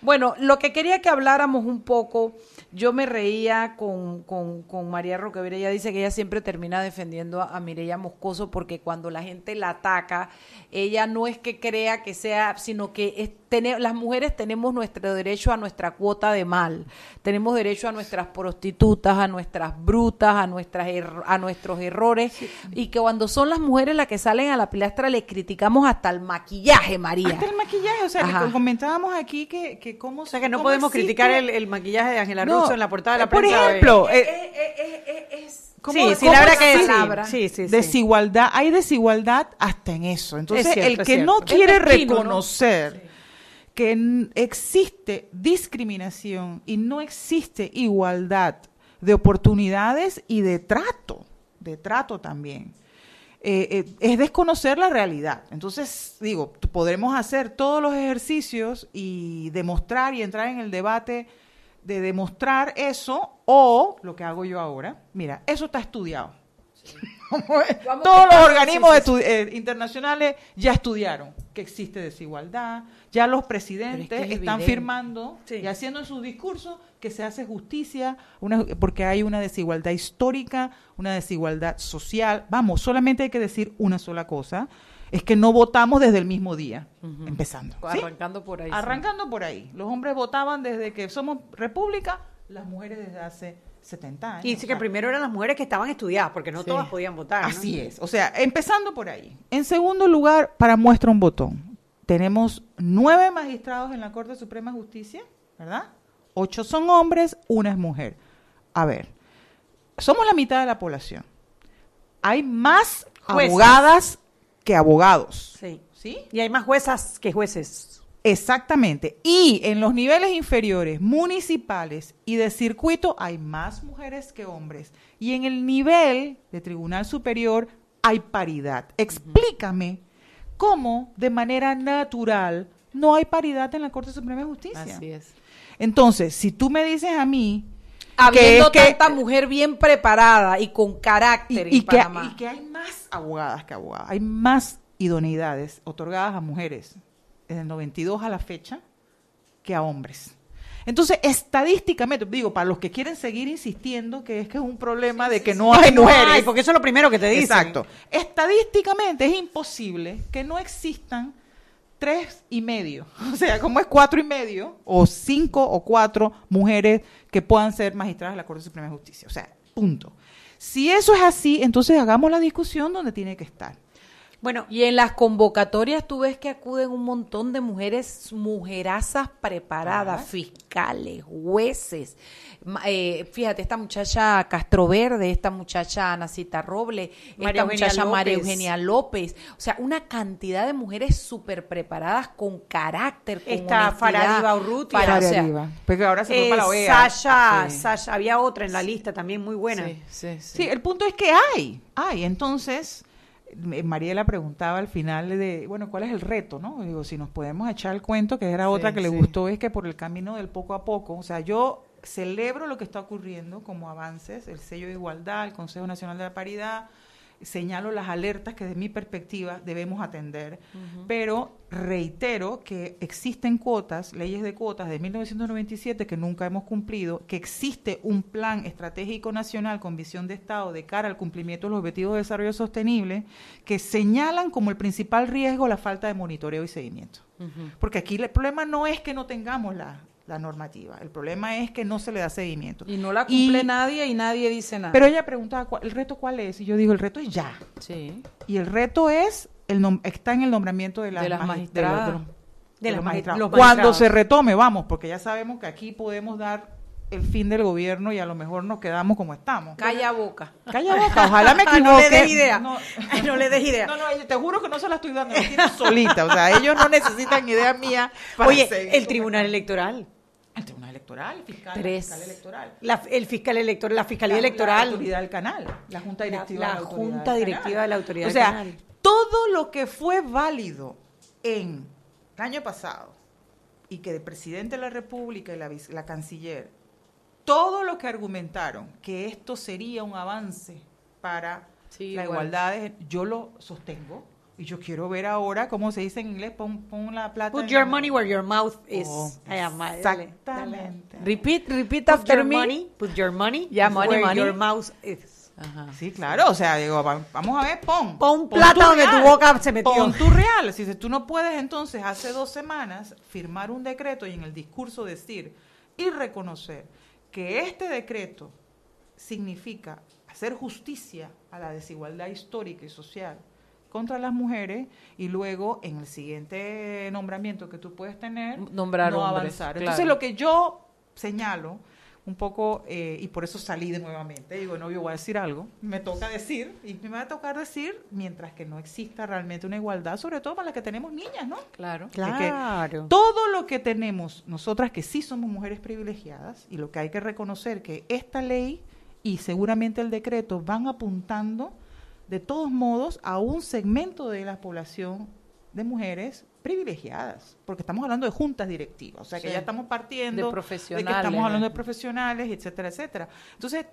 Bueno, lo que quería que habláramos un poco, yo me reía con, con, con María Roquevera, ella dice que ella siempre termina defendiendo a, a Mireya Moscoso porque cuando la gente la ataca, ella no es que crea que sea, sino que es, las mujeres tenemos nuestro derecho a nuestra cuota de mal, tenemos derecho a nuestras prostitutas, a nuestras brutas, a, nuestras er- a nuestros errores, y que cuando son las mujeres las que salen a la pilastra le criticamos hasta el maquillaje, María. Hasta el maquillaje, o sea, Ajá. que comentábamos aquí que, que cómo... o sea que no podemos criticar el, el maquillaje de Ángela No, Russo en la portada de la por prensa hoy. ejemplo, eh, es ¿Cómo- sí, la verdad que sí. palabra? sí, sí, sí. desigualdad, hay desigualdad hasta en eso. Entonces, Es cierto, el que no quiere reconocer que existe discriminación y no existe igualdad de oportunidades y de trato, de trato también. eh, eh, es desconocer la realidad. Entonces, digo, podremos hacer todos los ejercicios y demostrar y entrar en el debate de demostrar eso o lo que hago yo ahora. Mira, eso está estudiado. Vamos Todos los organismos eh, internacionales ya estudiaron que existe desigualdad, ya los presidentes Pero es que es están firmando Sí. y haciendo en sus discursos que se hace justicia, una- porque hay una desigualdad histórica, una desigualdad social. Vamos, solamente hay que decir una sola cosa, es que no votamos desde el mismo día, empezando. ¿sí? Arrancando por ahí. sí. Arrancando por ahí. Los hombres votaban desde que somos república, las mujeres desde hace 70 años. Y dice O que sea, primero eran las mujeres que estaban estudiadas, porque no Sí. todas podían votar. ¿no? Así es. O sea, empezando por ahí. En segundo lugar, para muestra un botón, tenemos nueve magistrados en la Corte Suprema de Justicia, ¿verdad? Ocho son hombres, una es mujer. A ver, somos la mitad de la población. Hay más abogadas que abogados. Sí. ¿Sí? Y hay más juezas que jueces. Exactamente. Y en los niveles inferiores, municipales y de circuito, hay más mujeres que hombres. Y en el nivel de tribunal superior hay paridad. Explícame cómo de manera natural no hay paridad en la Corte Suprema de Justicia. Así es. Entonces, si tú me dices a mí Habiendo que es que- tanta mujer bien preparada y con y, carácter y en que, Panamá. y que hay más abogadas que abogadas, hay más idoneidades otorgadas a mujeres desde el 92 a la fecha que a hombres. Entonces, estadísticamente, digo, para los que quieren seguir insistiendo que es que es un problema de que no hay no mujeres. hay, porque eso es lo primero que te dicen. Exacto. Estadísticamente es imposible que no existan tres y medio, o sea, como es cuatro y medio, o cinco o cuatro mujeres que puedan ser magistradas de la Corte Suprema de Justicia. O sea, punto. Si eso es así, entonces hagamos la discusión donde tiene que estar. Bueno, Y en las convocatorias tú ves que acuden un montón de mujeres, mujerazas preparadas, fiscales, jueces. Ma- eh, fíjate, esta muchacha Castro Verde, esta muchacha Anacita Roble, María esta Eugenia muchacha María. Eugenia López. O sea, una cantidad de mujeres súper preparadas con carácter, con Está honestidad. Faradiva Urrutia. Para- o sea. Porque ahora se fue eh, para la OEA. Sasha, Sí. Sasha, había otra en la lista también muy buena. Sí, sí, sí. Sí, el punto es que hay, hay. Entonces, eh, Mariela preguntaba al final de, bueno, ¿cuál es el reto, no? Digo, si nos podemos echar el cuento, que era otra Sí, que le sí. gustó, es que por el camino del poco a poco, o sea, yo celebro lo que está ocurriendo como avances, el sello de igualdad, el Consejo Nacional de la Paridad, señalo las alertas que desde mi perspectiva debemos atender, pero reitero que existen cuotas, leyes de cuotas de 1997 que nunca hemos cumplido, que existe un plan estratégico nacional con visión de Estado de cara al cumplimiento de los objetivos de desarrollo sostenible que señalan como el principal riesgo la falta de monitoreo y seguimiento. Porque aquí el problema no es que no tengamos la, la normativa, el problema es que no se le da seguimiento. Y no la cumple Y- nadie y nadie dice nada. Pero ella preguntaba, ¿cuál- ¿el reto cuál es? Y yo digo, el reto es ya. sí. Y el reto es, el nom- está en el nombramiento de las, De las magistradas. de los- de los- De de las los magi- magistrados. Cuando se retome, vamos, porque ya sabemos que aquí podemos dar el fin del gobierno y a lo mejor nos quedamos como estamos. Calla boca. Calla boca, ojalá me no equivoque. le des idea. No, No le des idea. no, no, te juro que no se la estoy dando, la solita. O sea, ellos no necesitan idea mía. para Oye, seguir el Tribunal. Electoral, Electoral, el fiscal, Tres. el fiscal electoral. la- el fiscal electoral, la Fiscalía La- La Electoral. autoridad del canal, la Junta Directiva la de la Autoridad Junta Directiva Canal. de la Autoridad O del sea, Canal. todo lo que fue válido en el año pasado y que el presidente de la República y la, la canciller, todo lo que argumentaron que esto sería un avance para Sí, la igual. igualdad, yo lo sostengo. Y yo quiero ver ahora, cómo se dice en inglés, pon, pon la plata. Put your money where your mouth is. Oh, dale. Exactamente. Repeat, repeat Put after your me. money, put your money where money. your mouth is. Ajá. Sí, claro, o sea, digo, va- vamos a ver, pon. Pon pon plata tu donde tu boca se metió. Pon tu real. Si tú no puedes entonces hace dos semanas firmar un decreto y en el discurso decir y reconocer que este decreto significa hacer justicia a la desigualdad histórica y social contra las mujeres y luego en el siguiente nombramiento que tú puedes tener Nombrar no hombres, avanzar. claro. Entonces lo que yo señalo un poco, eh, y por eso salí de nuevamente, digo, no, yo voy a decir algo, me toca decir, y me va a tocar decir, mientras que no exista realmente una igualdad, sobre todo para las que tenemos niñas, ¿no? Claro. Que Claro. todo lo que tenemos nosotras que sí somos mujeres privilegiadas, y lo que hay que reconocer que esta ley y seguramente el decreto van apuntando de todos modos a un segmento de la población de mujeres privilegiadas, porque estamos hablando de juntas directivas, o sea que Sí. ya estamos partiendo De que profesionales. estamos hablando de profesionales, etcétera, etcétera. Entonces,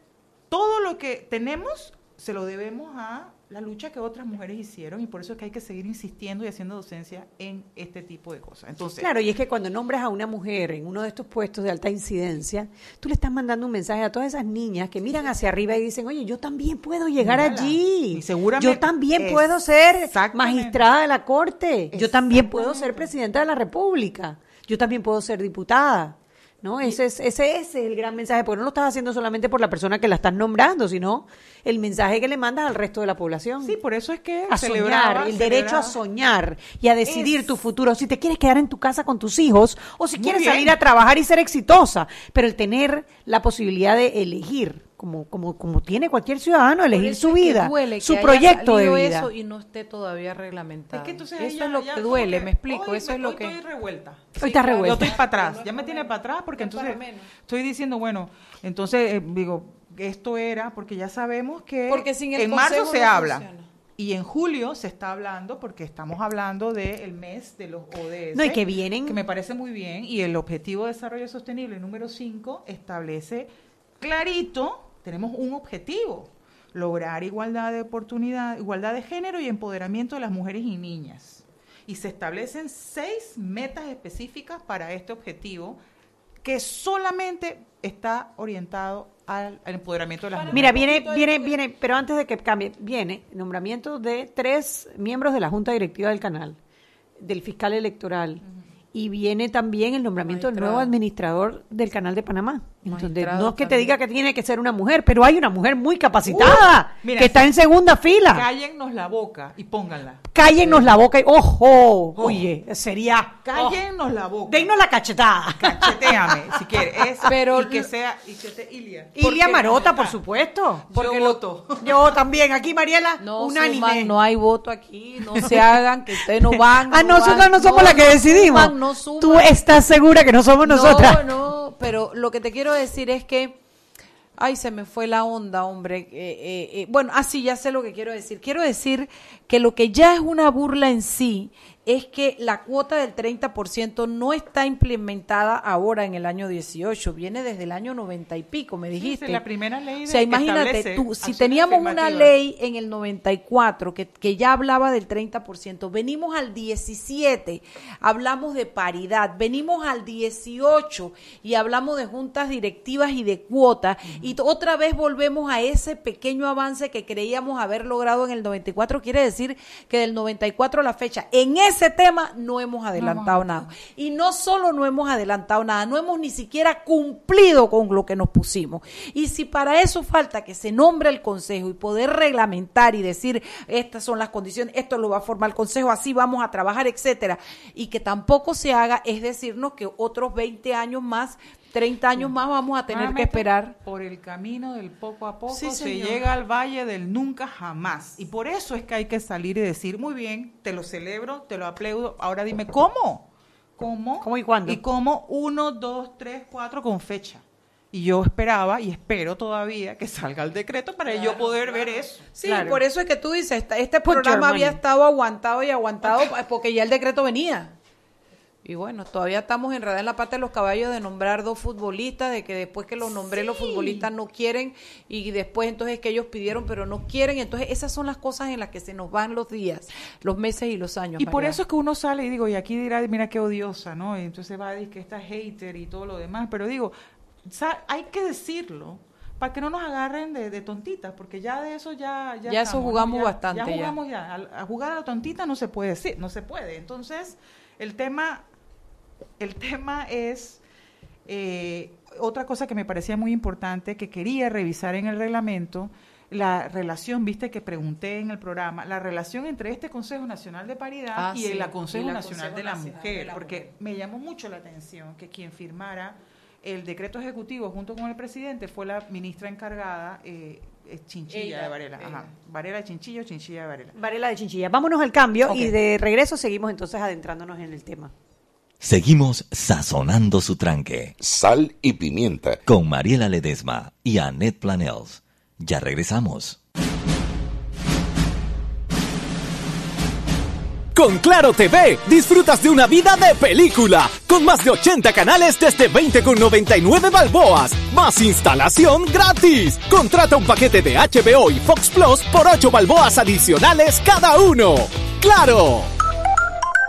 todo lo que tenemos se lo debemos a la lucha que otras mujeres hicieron y por eso es que hay que seguir insistiendo y haciendo docencia en este tipo de cosas. Entonces, Claro, y es que cuando nombras a una mujer en uno de estos puestos de alta incidencia, tú le estás mandando un mensaje a todas esas niñas que miran hacia arriba y dicen, oye, yo también puedo llegar allí. Y seguramente- yo también puedo ser magistrada de la corte. Yo también puedo ser presidenta de la República. Yo también puedo ser diputada. ¿No? Ese es, ese, es el gran mensaje, porque no lo estás haciendo solamente por la persona que la estás nombrando, sino el mensaje que le mandas al resto de la población sí, por eso es que a soñar, el derecho a soñar y a decidir Es- tu futuro, si te quieres quedar en tu casa con tus hijos o si Muy quieres bien. salir a trabajar y ser exitosa, pero el tener la posibilidad de elegir, como, como, como tiene cualquier ciudadano, elegir su vida, duele su haya proyecto de vida. eso y no esté todavía reglamentado. Es que entonces eso ella es lo ya que duele, que, me explico, hoy eso me- es lo hoy que estoy revuelta. Hoy está claro. revuelta. Yo estoy para atrás, No ya me tiene para atrás porque No entonces estoy diciendo, bueno, entonces eh, digo, esto era porque ya sabemos que Porque sin el en marzo se no habla. funciona. Y en julio se está hablando porque estamos hablando del mes de los ODS. No, y que vienen- Que me parece muy bien. Y el Objetivo de Desarrollo Sostenible número 5 establece clarito, tenemos un objetivo, lograr igualdad de oportunidad, igualdad de género y empoderamiento de las mujeres y niñas. Y se establecen seis metas específicas para este objetivo que solamente está orientado al, al empoderamiento de las mujeres. Mira, viene, viene, viene, pero antes de que cambie, viene el nombramiento de tres miembros de la Junta Directiva del canal, del fiscal electoral, y viene también el nombramiento del nuevo administrador del canal de Panamá. Entonces, no es que te diga que tiene que ser una mujer, pero hay una mujer muy capacitada, Uh, mira, que está en segunda fila. Cállennos la boca y pónganla. Cállennos la boca y, ojo, oye, sería, Cállennos la boca. dennos la cachetada. Cacheteame, si quieres. Es, Pero y que sea, y que te Ilia. Ilia Marota, por supuesto. Porque Yo voto. Yo también, aquí Mariela, No, unánime. suman, no hay voto aquí, no se hagan, que ustedes no van. Ah, nosotros no somos las que decidimos. suman, no suman. Tú estás segura que no somos nosotras. No, no, pero lo que te quiero decir es que, ay, se me fue la onda, hombre. Eh, eh, eh, bueno, así ya sé lo que quiero decir. Quiero decir que lo que ya es una burla en sí es que la cuota del 30% no está implementada ahora en el año 18, viene desde el año 90 y pico, me Sí, dijiste. es la primera ley O sea, imagínate, tú, si teníamos una ley en el 94 que, que ya hablaba del 30%, venimos al 17, hablamos de paridad, venimos al 18 y hablamos de juntas directivas y de cuotas, y otra vez volvemos a ese pequeño avance que creíamos haber logrado en el 94, quiere decir que del 94 a la fecha, en ese tema no hemos adelantado nada. Y no solo no hemos adelantado nada, no hemos ni siquiera cumplido con lo que nos pusimos. Y si para eso falta que se nombre el consejo y poder reglamentar y decir estas son las condiciones, esto lo va a formar el consejo, así vamos a trabajar, etcétera, y que tampoco se haga, es decirnos que otros 20 años más, 30 años más vamos a tener que esperar. Por el camino del poco a poco Sí, se señor. llega al valle del nunca jamás. Y por eso es que hay que salir y decir, muy bien, te lo celebro, te lo aplaudo. Ahora dime, ¿cómo? ¿Cómo? ¿Cómo y cuándo? Y cómo uno, dos, tres, cuatro con fecha. Y yo esperaba y espero todavía que salga el decreto para yo poder ver eso. Sí, Claro. por eso es que tú dices, este your programa había estado aguantado y aguantado porque ya el decreto venía. Y bueno, todavía estamos enredados en la pata de los caballos de nombrar dos futbolistas, de que después que los nombré los futbolistas no quieren y después entonces que ellos pidieron pero no quieren. Entonces esas son las cosas en las que se nos van los días, los meses y los años. Y por eso es que uno sale y digo, y aquí dirá, mira qué odiosa, ¿no? Y entonces va a decir que está hater y todo lo demás, pero digo, hay que decirlo para que no nos agarren de, de tontitas, porque ya de eso ya... Ya eso jugamos Ya- bastante, Ya ya. jugamos ya. Al- A, jugar a la tontita no se puede decir, no se puede. Entonces, el tema, el tema es... eh, otra cosa que me parecía muy importante, que quería revisar en el reglamento, la relación, viste que pregunté en el programa, la relación entre este Consejo Nacional de Paridad Ah, y sí, el y Consejo la Nacional Consejo de la Nacional Mujer, de la porque Mujer. me llamó mucho la atención que quien firmara el decreto ejecutivo junto con el presidente fue la ministra encargada, eh, Chinchilla Ella, de Varela. Ajá. Varela de Chinchilla o Chinchilla de Varela. Varela de Chinchilla. Vámonos al cambio y de regreso seguimos entonces adentrándonos en el tema. Seguimos sazonando su tranque Sal y pimienta. con Mariela Ledesma y Annette Planels. Ya regresamos. Con Claro TV, disfrutas de una vida de película. Con más de 80 canales desde 20,99 balboas. Más instalación gratis. Contrata un paquete de HBO y Fox Plus por 8 balboas adicionales cada uno. ¡Claro!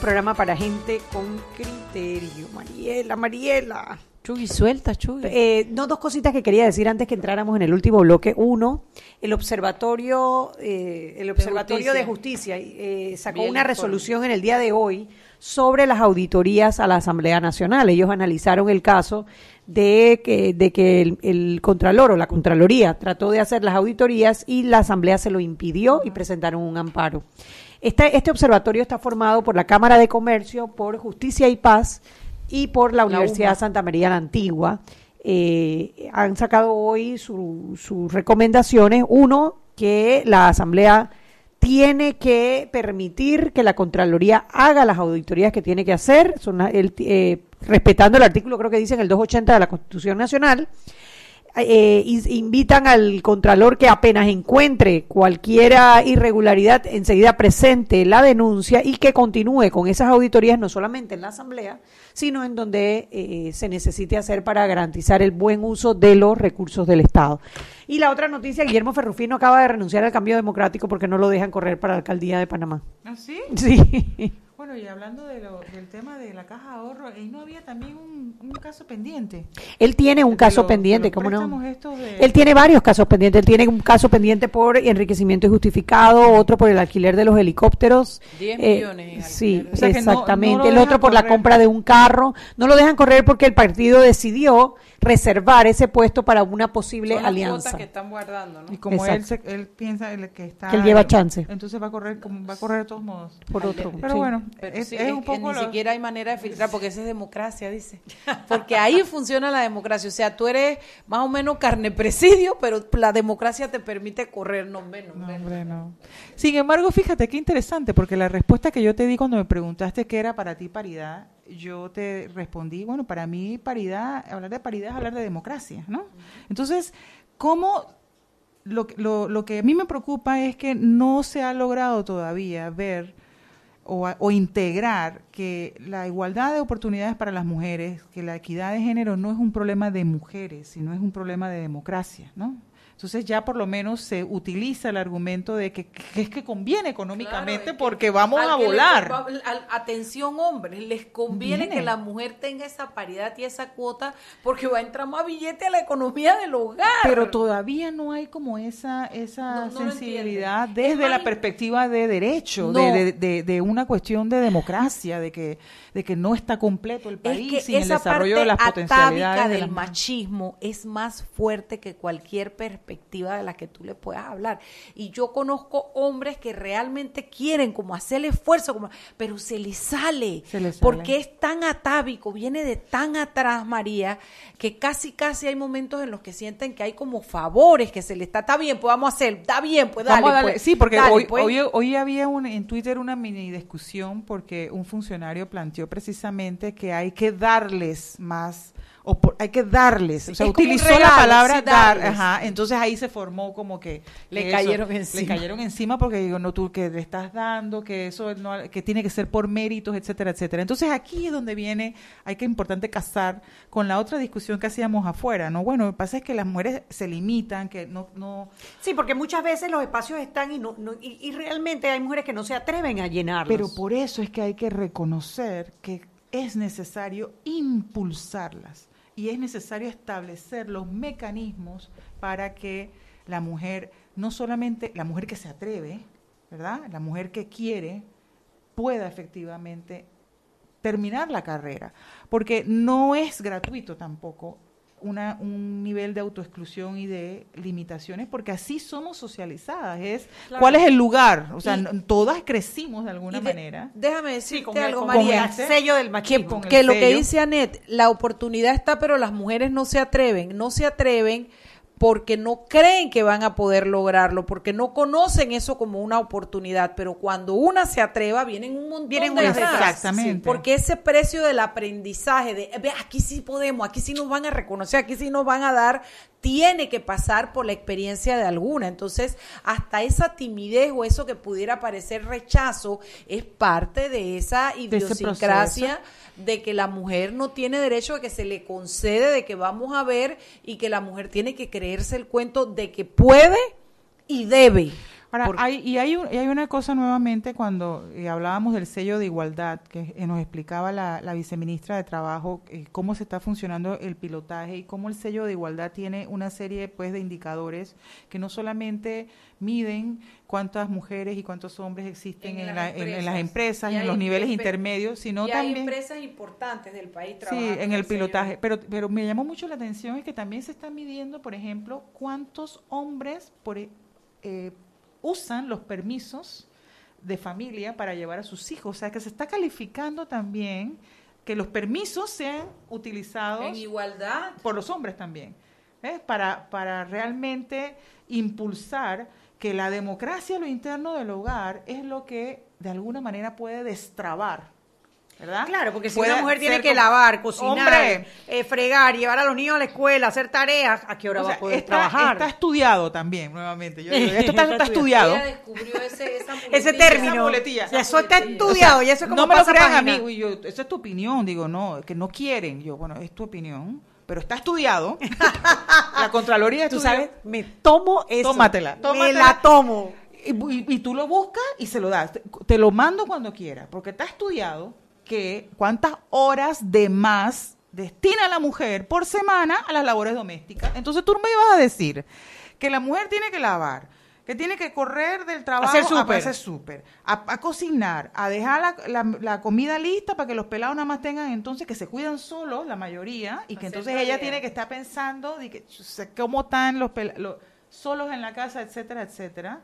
un programa para gente con criterio. Mariela, Mariela. Chuy, suelta, Chuy. Eh, no, dos cositas que quería decir antes que entráramos en el último bloque. Uno, el observatorio, eh, el observatorio de justicia, eh, sacó Bien una informe. resolución en el día de hoy sobre las auditorías a la Asamblea Nacional. Ellos analizaron el caso de que, de que el, el Contralor o la Contraloría trató de hacer las auditorías y la Asamblea se lo impidió y presentaron un amparo. Este, este observatorio está formado por la Cámara de Comercio, por Justicia y Paz y por la Universidad UMA. Santa María la Antigua. Eh, han sacado hoy su- sus recomendaciones. Uno, que la Asamblea tiene que permitir que la Contraloría haga las auditorías que tiene que hacer, son el- eh, respetando el artículo, creo que dicen el 280 de la Constitución Nacional. Eh, in- invitan al Contralor que apenas encuentre cualquier irregularidad, enseguida presente la denuncia y que continúe con esas auditorías no solamente en la Asamblea, sino en donde eh, se necesite hacer para garantizar el buen uso de los recursos del Estado. Y la otra noticia, Guillermo Ferrufino acaba de renunciar al cambio democrático porque no lo dejan correr para la alcaldía de Panamá. ¿Ah, sí? Sí. Bueno, y hablando de lo- del tema de la caja de ahorro, ¿y no había también un, un caso pendiente? Él tiene un De caso pendiente, ¿cómo no? de- Él tiene varios casos pendientes. Él tiene un caso pendiente por enriquecimiento injustificado, otro por el alquiler de los helicópteros. 10 Eh, millones Sí, alquiler. O sea que no- exactamente. no el otro por la compra de un carro. No lo dejan correr porque el partido decidió reservar ese puesto para una posible Son las alianza. cuotas que están guardando, ¿no? Y como él, se- él piensa el que está... Que él lleva chance. Entonces va a correr, como- va a correr de todos modos. Por otro. Pero sí. bueno, Pero es, sí, es es un que poco ni lo- siquiera hay manera de filtrar porque esa es democracia, dice. Porque ahí funciona la democracia. O sea, tú eres más o menos carne presidio, pero la democracia te permite correr, no menos. No, hombre, no. Sin embargo, fíjate qué interesante, porque la respuesta que yo te di cuando me preguntaste qué era para ti paridad, yo te respondí, bueno, para mí paridad, hablar de paridad es hablar de democracia, ¿no? Entonces, ¿cómo lo, lo, lo que a mí me preocupa es que no se ha logrado todavía ver o, o integrar que la igualdad de oportunidades para las mujeres, que la equidad de género no es un problema de mujeres, sino es un problema de democracia, ¿no? Entonces ya por lo menos se utiliza el argumento de que, que es que conviene económicamente Claro, es porque vamos a volar. atención, hombres, les conviene que la mujer tenga esa paridad y esa cuota porque va a entrar más billete a la economía del hogar. Pero todavía no hay como esa, esa No, no lo sensibilidad desde Es la perspectiva de derecho, No. de, de, de- de una cuestión de democracia, de que, de que no está completo el es país que sin el esa desarrollo parte de las potencialidades de del las machismo es más fuerte que cualquier per- perspectiva de la que tú le puedas hablar. Y yo conozco hombres que realmente quieren como hacer el esfuerzo, como, pero se les sale, Se les sale. porque es tan atávico, viene de tan atrás, María, que casi, casi hay momentos en los que sienten que hay como favores que se le está, está bien, pues vamos a hacer, está bien, pues dale. Vamos a darle- pues, sí, porque dale, hoy, pues. hoy, hoy había un, en Twitter una mini discusión porque un funcionario planteó precisamente que hay que darles más, o por- hay que darles, o sea, utilizó regalo, la palabra sí, dar, ajá, entonces ahí se formó como que Le cayeron le encima. cayeron encima porque digo, no, tú que le estás dando, que eso no, que tiene que ser por méritos, etcétera, etcétera. Entonces aquí es donde viene, hay que importante casar con la otra discusión que hacíamos afuera, ¿no? Bueno, lo que pasa es que las mujeres se limitan, que no, no, Sí, porque muchas veces los espacios están y, no, no- y, y realmente hay mujeres que no se atreven a llenarlos. Pero por eso es que hay que reconocer que es necesario impulsarlas y es necesario establecer los mecanismos para que la mujer, no solamente la mujer que se atreve, ¿verdad? La mujer que quiere, pueda efectivamente terminar la carrera. Porque no es gratuito tampoco una, un nivel de autoexclusión y de limitaciones, porque así somos socializadas. Es Claro. cuál es el lugar. O sea, Y- todas crecimos de alguna de- manera. Déjame decirte con el- algo, con María. el sello del que, machismo. El que lo que dice Anet, la oportunidad está, pero las mujeres no se atreven. No se atreven porque no creen que van a poder lograrlo, porque no conocen eso como una oportunidad. Pero cuando una se atreva, vienen un montón Vienen de. Exactamente. Porque ese precio del aprendizaje, de ve, aquí sí podemos, aquí sí nos van a reconocer, aquí sí nos van a dar, tiene que pasar por la experiencia de alguna. Entonces, hasta esa timidez o eso que pudiera parecer rechazo es parte de esa idiosincrasia de que la mujer no tiene derecho a que se le concede, de que vamos a ver y que la mujer tiene que creerse el cuento de que puede y debe. Ahora, Porque- hay, y hay, un- y hay una cosa nuevamente cuando eh, hablábamos del sello de igualdad, que eh, nos explicaba la, la viceministra de Trabajo eh, cómo se está funcionando el pilotaje y cómo el sello de igualdad tiene una serie pues, de indicadores que no solamente miden cuántas mujeres y cuántos hombres existen en, la- en- en las empresas, Y en los niveles intermedios, sino y hay también... empresas importantes del país Sí, trabajando en el pilotaje. Pero, pero me llamó mucho la atención es que también se está midiendo, por ejemplo, cuántos hombres por, eh, usan los permisos de familia para llevar a sus hijos. O sea, que se está calificando también que los permisos sean utilizados En igualdad. por los hombres también, ¿ves? Para, para realmente impulsar que la democracia a lo interno del hogar es lo que de alguna manera puede destrabar. ¿Verdad? Claro, porque si Puede una mujer tiene que lavar, cocinar, Hombre, eh, fregar, llevar a los niños a la escuela, hacer tareas, ¿a qué hora o va sea, a poder está, trabajar? está estudiado también, nuevamente. Yo esto está, Está está estudiado. Ella descubrió ese, esa Ese muletilla. término. Esa eso está estudiado, y eso es como no me lo pasa crean a mí, yo, esa es tu opinión, digo, no, que no quieren. Yo, bueno, es tu opinión, pero está estudiado. la Contraloría Tú sabes, me tomo eso. Tómatela, Me tómatela. la tomo. Y, y- y tú lo buscas y se lo das. Te, te lo mando cuando quieras, porque está estudiado que cuántas horas de más destina la mujer por semana a las labores domésticas. Entonces tú me ibas a decir que la mujer tiene que lavar, que tiene que correr del trabajo Hacer a hacer súper, a, a cocinar, a dejar la, la- la comida lista para que los pelados nada más tengan entonces que se cuidan solos, la mayoría, y que Hacer entonces ella tiene que estar pensando de que, cómo están los, los solos en la casa, etcétera, etcétera.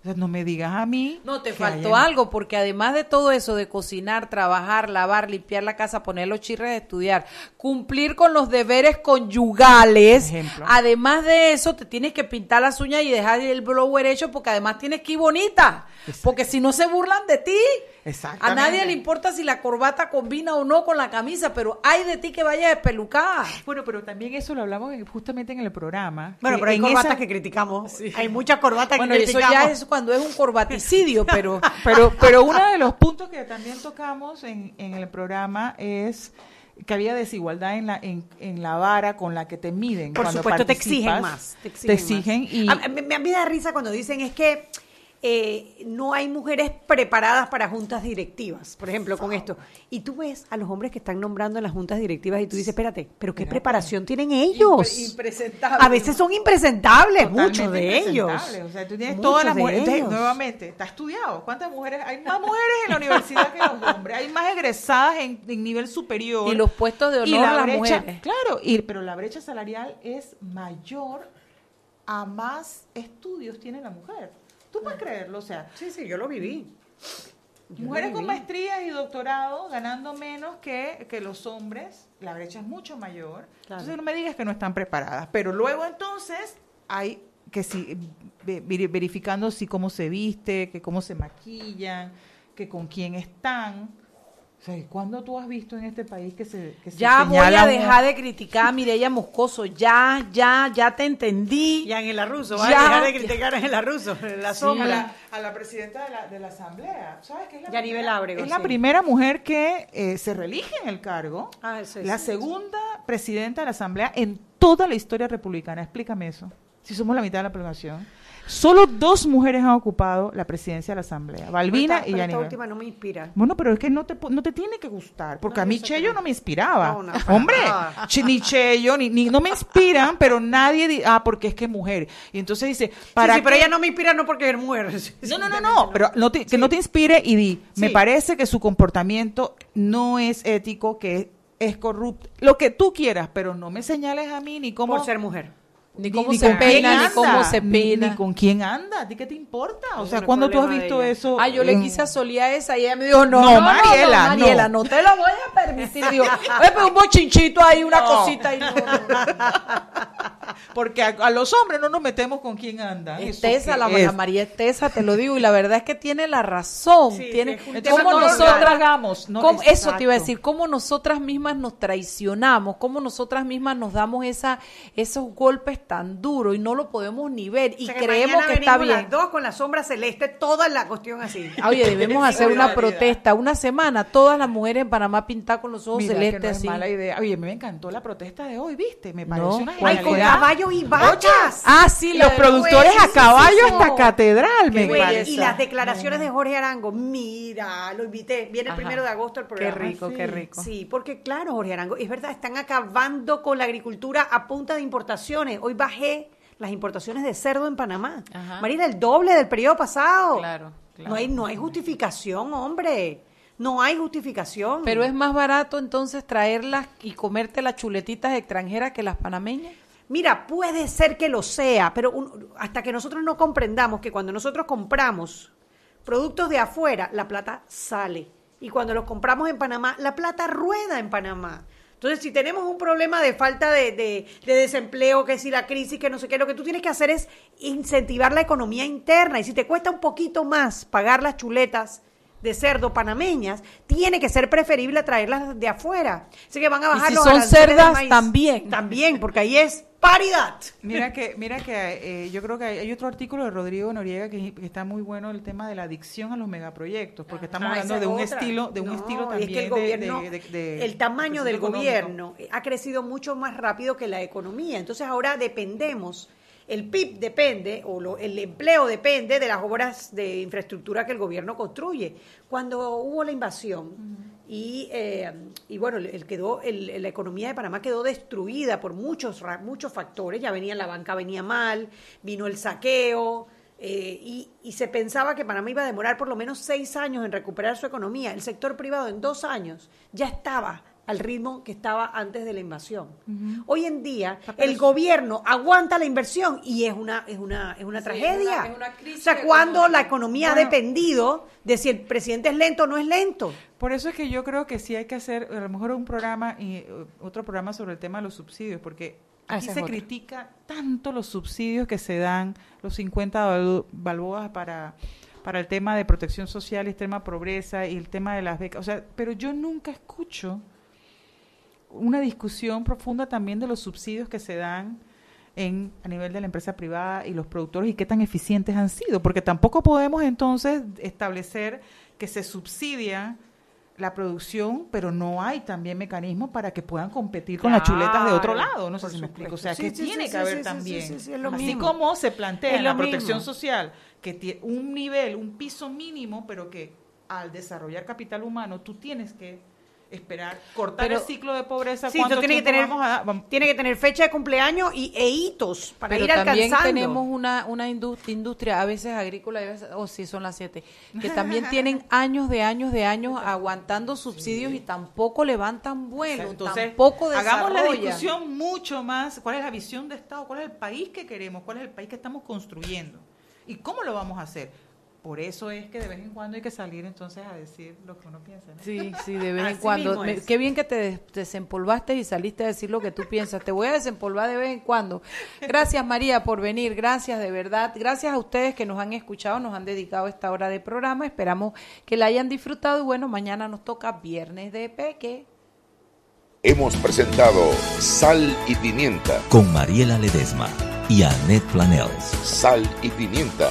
O sea, no me digas a mí. No, te faltó algo, porque además de todo eso de cocinar, trabajar, lavar, limpiar la casa, poner los chirres de estudiar, cumplir con los deberes conyugales, además de eso te tienes que pintar las uñas y dejar el blower hecho, porque además tienes que ir bonita, porque si no se burlan de ti. A nadie le importa si la corbata combina o no con la camisa, pero hay de ti que vaya despelucada. Bueno, pero también eso lo hablamos en- justamente en el programa. Bueno, pero hay corbatas esa- que criticamos. Hay muchas corbatas Bueno, que eso criticamos. ya es cuando es un corbaticidio, pero... Pero, pero uno de los puntos que también tocamos en, en el programa es que había desigualdad en la, en, en la vara con la que te miden. Por cuando supuesto, te exigen más. Te Te exigen, exigen, más. y... A, me, me da risa cuando dicen es que eh, no hay mujeres preparadas para juntas directivas, por ejemplo, con esto. Y tú ves a los hombres que están nombrando en las juntas directivas y tú dices, espérate, pero ¿qué Espérate. preparación tienen ellos? Impre- impresentables. A veces son impresentables, Totalmente muchos de ellos. impresentables. O sea, tú tienes Muchos todas las mujeres. Entonces, nuevamente, está estudiado. ¿Cuántas mujeres? Hay más mujeres en la universidad que los hombres. Hay más egresadas en, en nivel superior. Y los puestos de Y honor la las brecha- mujeres. Claro, y, pero la brecha salarial es mayor a más estudios tiene la mujer. ¿Tú puedes creerlo? O sea, Sí, sí, yo lo viví. Yo mujeres con maestrías y doctorado ganando menos que, que los hombres, la brecha es mucho mayor. Claro. Entonces no me digas que no están preparadas. Pero luego entonces hay que si ve- veri- verificando si cómo se viste, que cómo se maquillan, que con quién están. O sea, ¿cuándo tú has visto en este país que se, que se Ya voy a dejar de criticar a Mireya Moscoso. Ya, ya, ya te entendí. Y a Ángela Russo, Ya. va a dejar de criticar a Ángela Russo, la a sombra. la, a la presidenta de la, de la asamblea, ¿sabes qué es la primera- Ábrego, Es la sí. primera mujer que eh, se reelige en el cargo. Ah, sí, la sí, segunda presidenta de la asamblea en toda la historia republicana. Explícame eso. Si somos la mitad de la población. Solo dos mujeres han ocupado la presidencia de la asamblea, Balbina y pero esta última no me inspira. Bueno, pero es que no te, no te tiene que gustar, porque No, a mí que Cheyo no. me inspiraba. No, no, para Hombre, ni Cheyo, ni, ni- no me inspiran, pero nadie, di- ah, porque es que es mujer. Y entonces dice, para sí, sí, pero ella no me inspira no porque es mujer. no, no, no, no, pero no te- que no te inspire y di, me parece que su comportamiento no es ético, que es, es corrupto, lo que tú quieras, pero no me señales a mí ni cómo... Por ser mujer. Ni ni- cómo ni se peina, ni cómo se ni- peina. Ni con quién anda, ¿a ti qué te importa? O sea, cuando tú has visto eso? Ah, yo le quise a Solía esa y ella me dijo, no, No, Mariela, no, Mariela, no. no. te lo voy a permitir. Digo, pero un bochinchito ahí, una cosita ahí. no. Porque a, a los hombres no nos metemos con quién anda. Es ¿Eso tesa, qué la, es? la María es tesa, te lo digo, y la verdad es que tiene la razón. Sí, tiene, ¿Cómo nosotras, hagamos, cómo- eso te iba a decir, cómo nosotras mismas nos traicionamos, cómo nosotras mismas nos damos esa, esos golpes tan duros y no lo podemos ni ver y O sea, creemos que está bien. las dos con la sombra celeste, toda la cuestión así. Oye, debemos hacer una protesta, una semana, todas las mujeres en Panamá pintadas con los ojos Mira, que celestes no es así. mala idea. Oye, me encantó la protesta de hoy, ¿viste? Me pareció No, una ¿cuál Ay, con genialidad. caballos y vacas. Ah, sí, Los productores a caballo hasta catedral, me y las declaraciones de Jorge Arango, mira, lo invité, viene el primero de agosto el Qué programa. rico, Sí. qué rico. Sí, porque claro, Jorge Arango, es verdad, están acabando con la agricultura a punta de importaciones. Hoy bajé las importaciones de cerdo en Panamá. Ajá. Marina, el doble del periodo pasado. Claro, claro. No hay, no hay justificación, hombre. No hay justificación. Pero es más barato entonces traerlas y comerte las chuletitas extranjeras que las panameñas. Mira, puede ser que lo sea, pero un- hasta que nosotros no comprendamos que cuando nosotros compramos productos de afuera, la plata sale. Y cuando los compramos en Panamá, la plata rueda en Panamá. Entonces, si tenemos un problema de falta de, de- de desempleo, que si la crisis, que no sé qué, lo que tú tienes que hacer es incentivar la economía interna. Y si te cuesta un poquito más pagar las chuletas de cerdo panameñas, tiene que ser preferible traerlas de afuera. Así que van a bajar si los son cerdas, maíz. también. También, porque ahí es paridad. Mira que, mira que eh, yo creo que hay, hay otro artículo de Rodrigo Noriega que, que está muy bueno el tema de la adicción a los megaproyectos, porque estamos Ah, hablando esa de un otra. estilo, de un No, estilo y también es que el gobierno, de- de- de- el tamaño de del económico. gobierno ha crecido mucho más rápido que la economía. Entonces ahora dependemos, el PIB depende, o lo- el empleo depende de las obras de infraestructura que el gobierno construye. Cuando hubo la invasión y, eh, y bueno, el, quedó, el- la economía de Panamá quedó destruida por muchos, muchos factores. Ya venía la banca, venía mal, vino el saqueo. eh, y, y se pensaba que Panamá iba a demorar por lo menos seis años en recuperar su economía. El sector privado en dos años ya estaba al ritmo que estaba antes de la invasión. Hoy en día el gobierno aguanta la inversión y es una es una es una Sí, tragedia. es una- es una crisis o sea, cuando económica. la economía Bueno. ha dependido de si el presidente es lento o no es lento. Por eso es que yo creo que sí hay que hacer a lo mejor un programa y eh, otro programa sobre el tema de los subsidios, porque Ah, aquí se critica tanto los subsidios que se dan, los 50 bal- balboas para para el tema de protección social, extrema pobreza y el tema de las becas, o sea, pero yo nunca escucho una discusión profunda también de los subsidios que se dan en, a nivel de la empresa privada y los productores y qué tan eficientes han sido, porque tampoco podemos entonces establecer que se subsidia la producción, pero no hay también mecanismos para que puedan competir con las chuletas de otro lado, no sé si me explico, o sea, que Sí, tiene sí, que haber también, así mismo. como se plantea en la protección mismo. social, que tiene un nivel, un piso mínimo, pero que al desarrollar capital humano tú tienes que esperar, cortar Pero- el ciclo de pobreza. Sí, ¿Cuánto tú tiene que tener, vamos a dar? Vamos- tiene que tener fecha de cumpleaños y, e hitos para Pero ir también alcanzando. tenemos una, una industria, industria, a veces agrícola, y a veces, oh sí, son las siete, que también tienen años de años de años aguantando subsidios y tampoco levantan vuelo, Entonces, tampoco hagamos la discusión mucho más. ¿Cuál es la visión de Estado? ¿Cuál es el país que queremos? ¿Cuál es el país que estamos construyendo? ¿Y cómo lo vamos a hacer? Por eso es que de vez en cuando hay que salir entonces a decir lo que uno piensa. ¿no? Sí, sí, de vez en cuando. Me- qué bien que te des- desempolvaste y saliste a decir lo que tú piensas. Te voy a desempolvar de vez en cuando. Gracias María por venir, gracias de verdad. Gracias a ustedes que nos han escuchado, nos han dedicado esta hora de programa. Esperamos que la hayan disfrutado y bueno, mañana nos toca Viernes de Peque. Hemos presentado Sal y Pimienta. Con Mariela Ledesma y Annette Planels. Sal y Pimienta.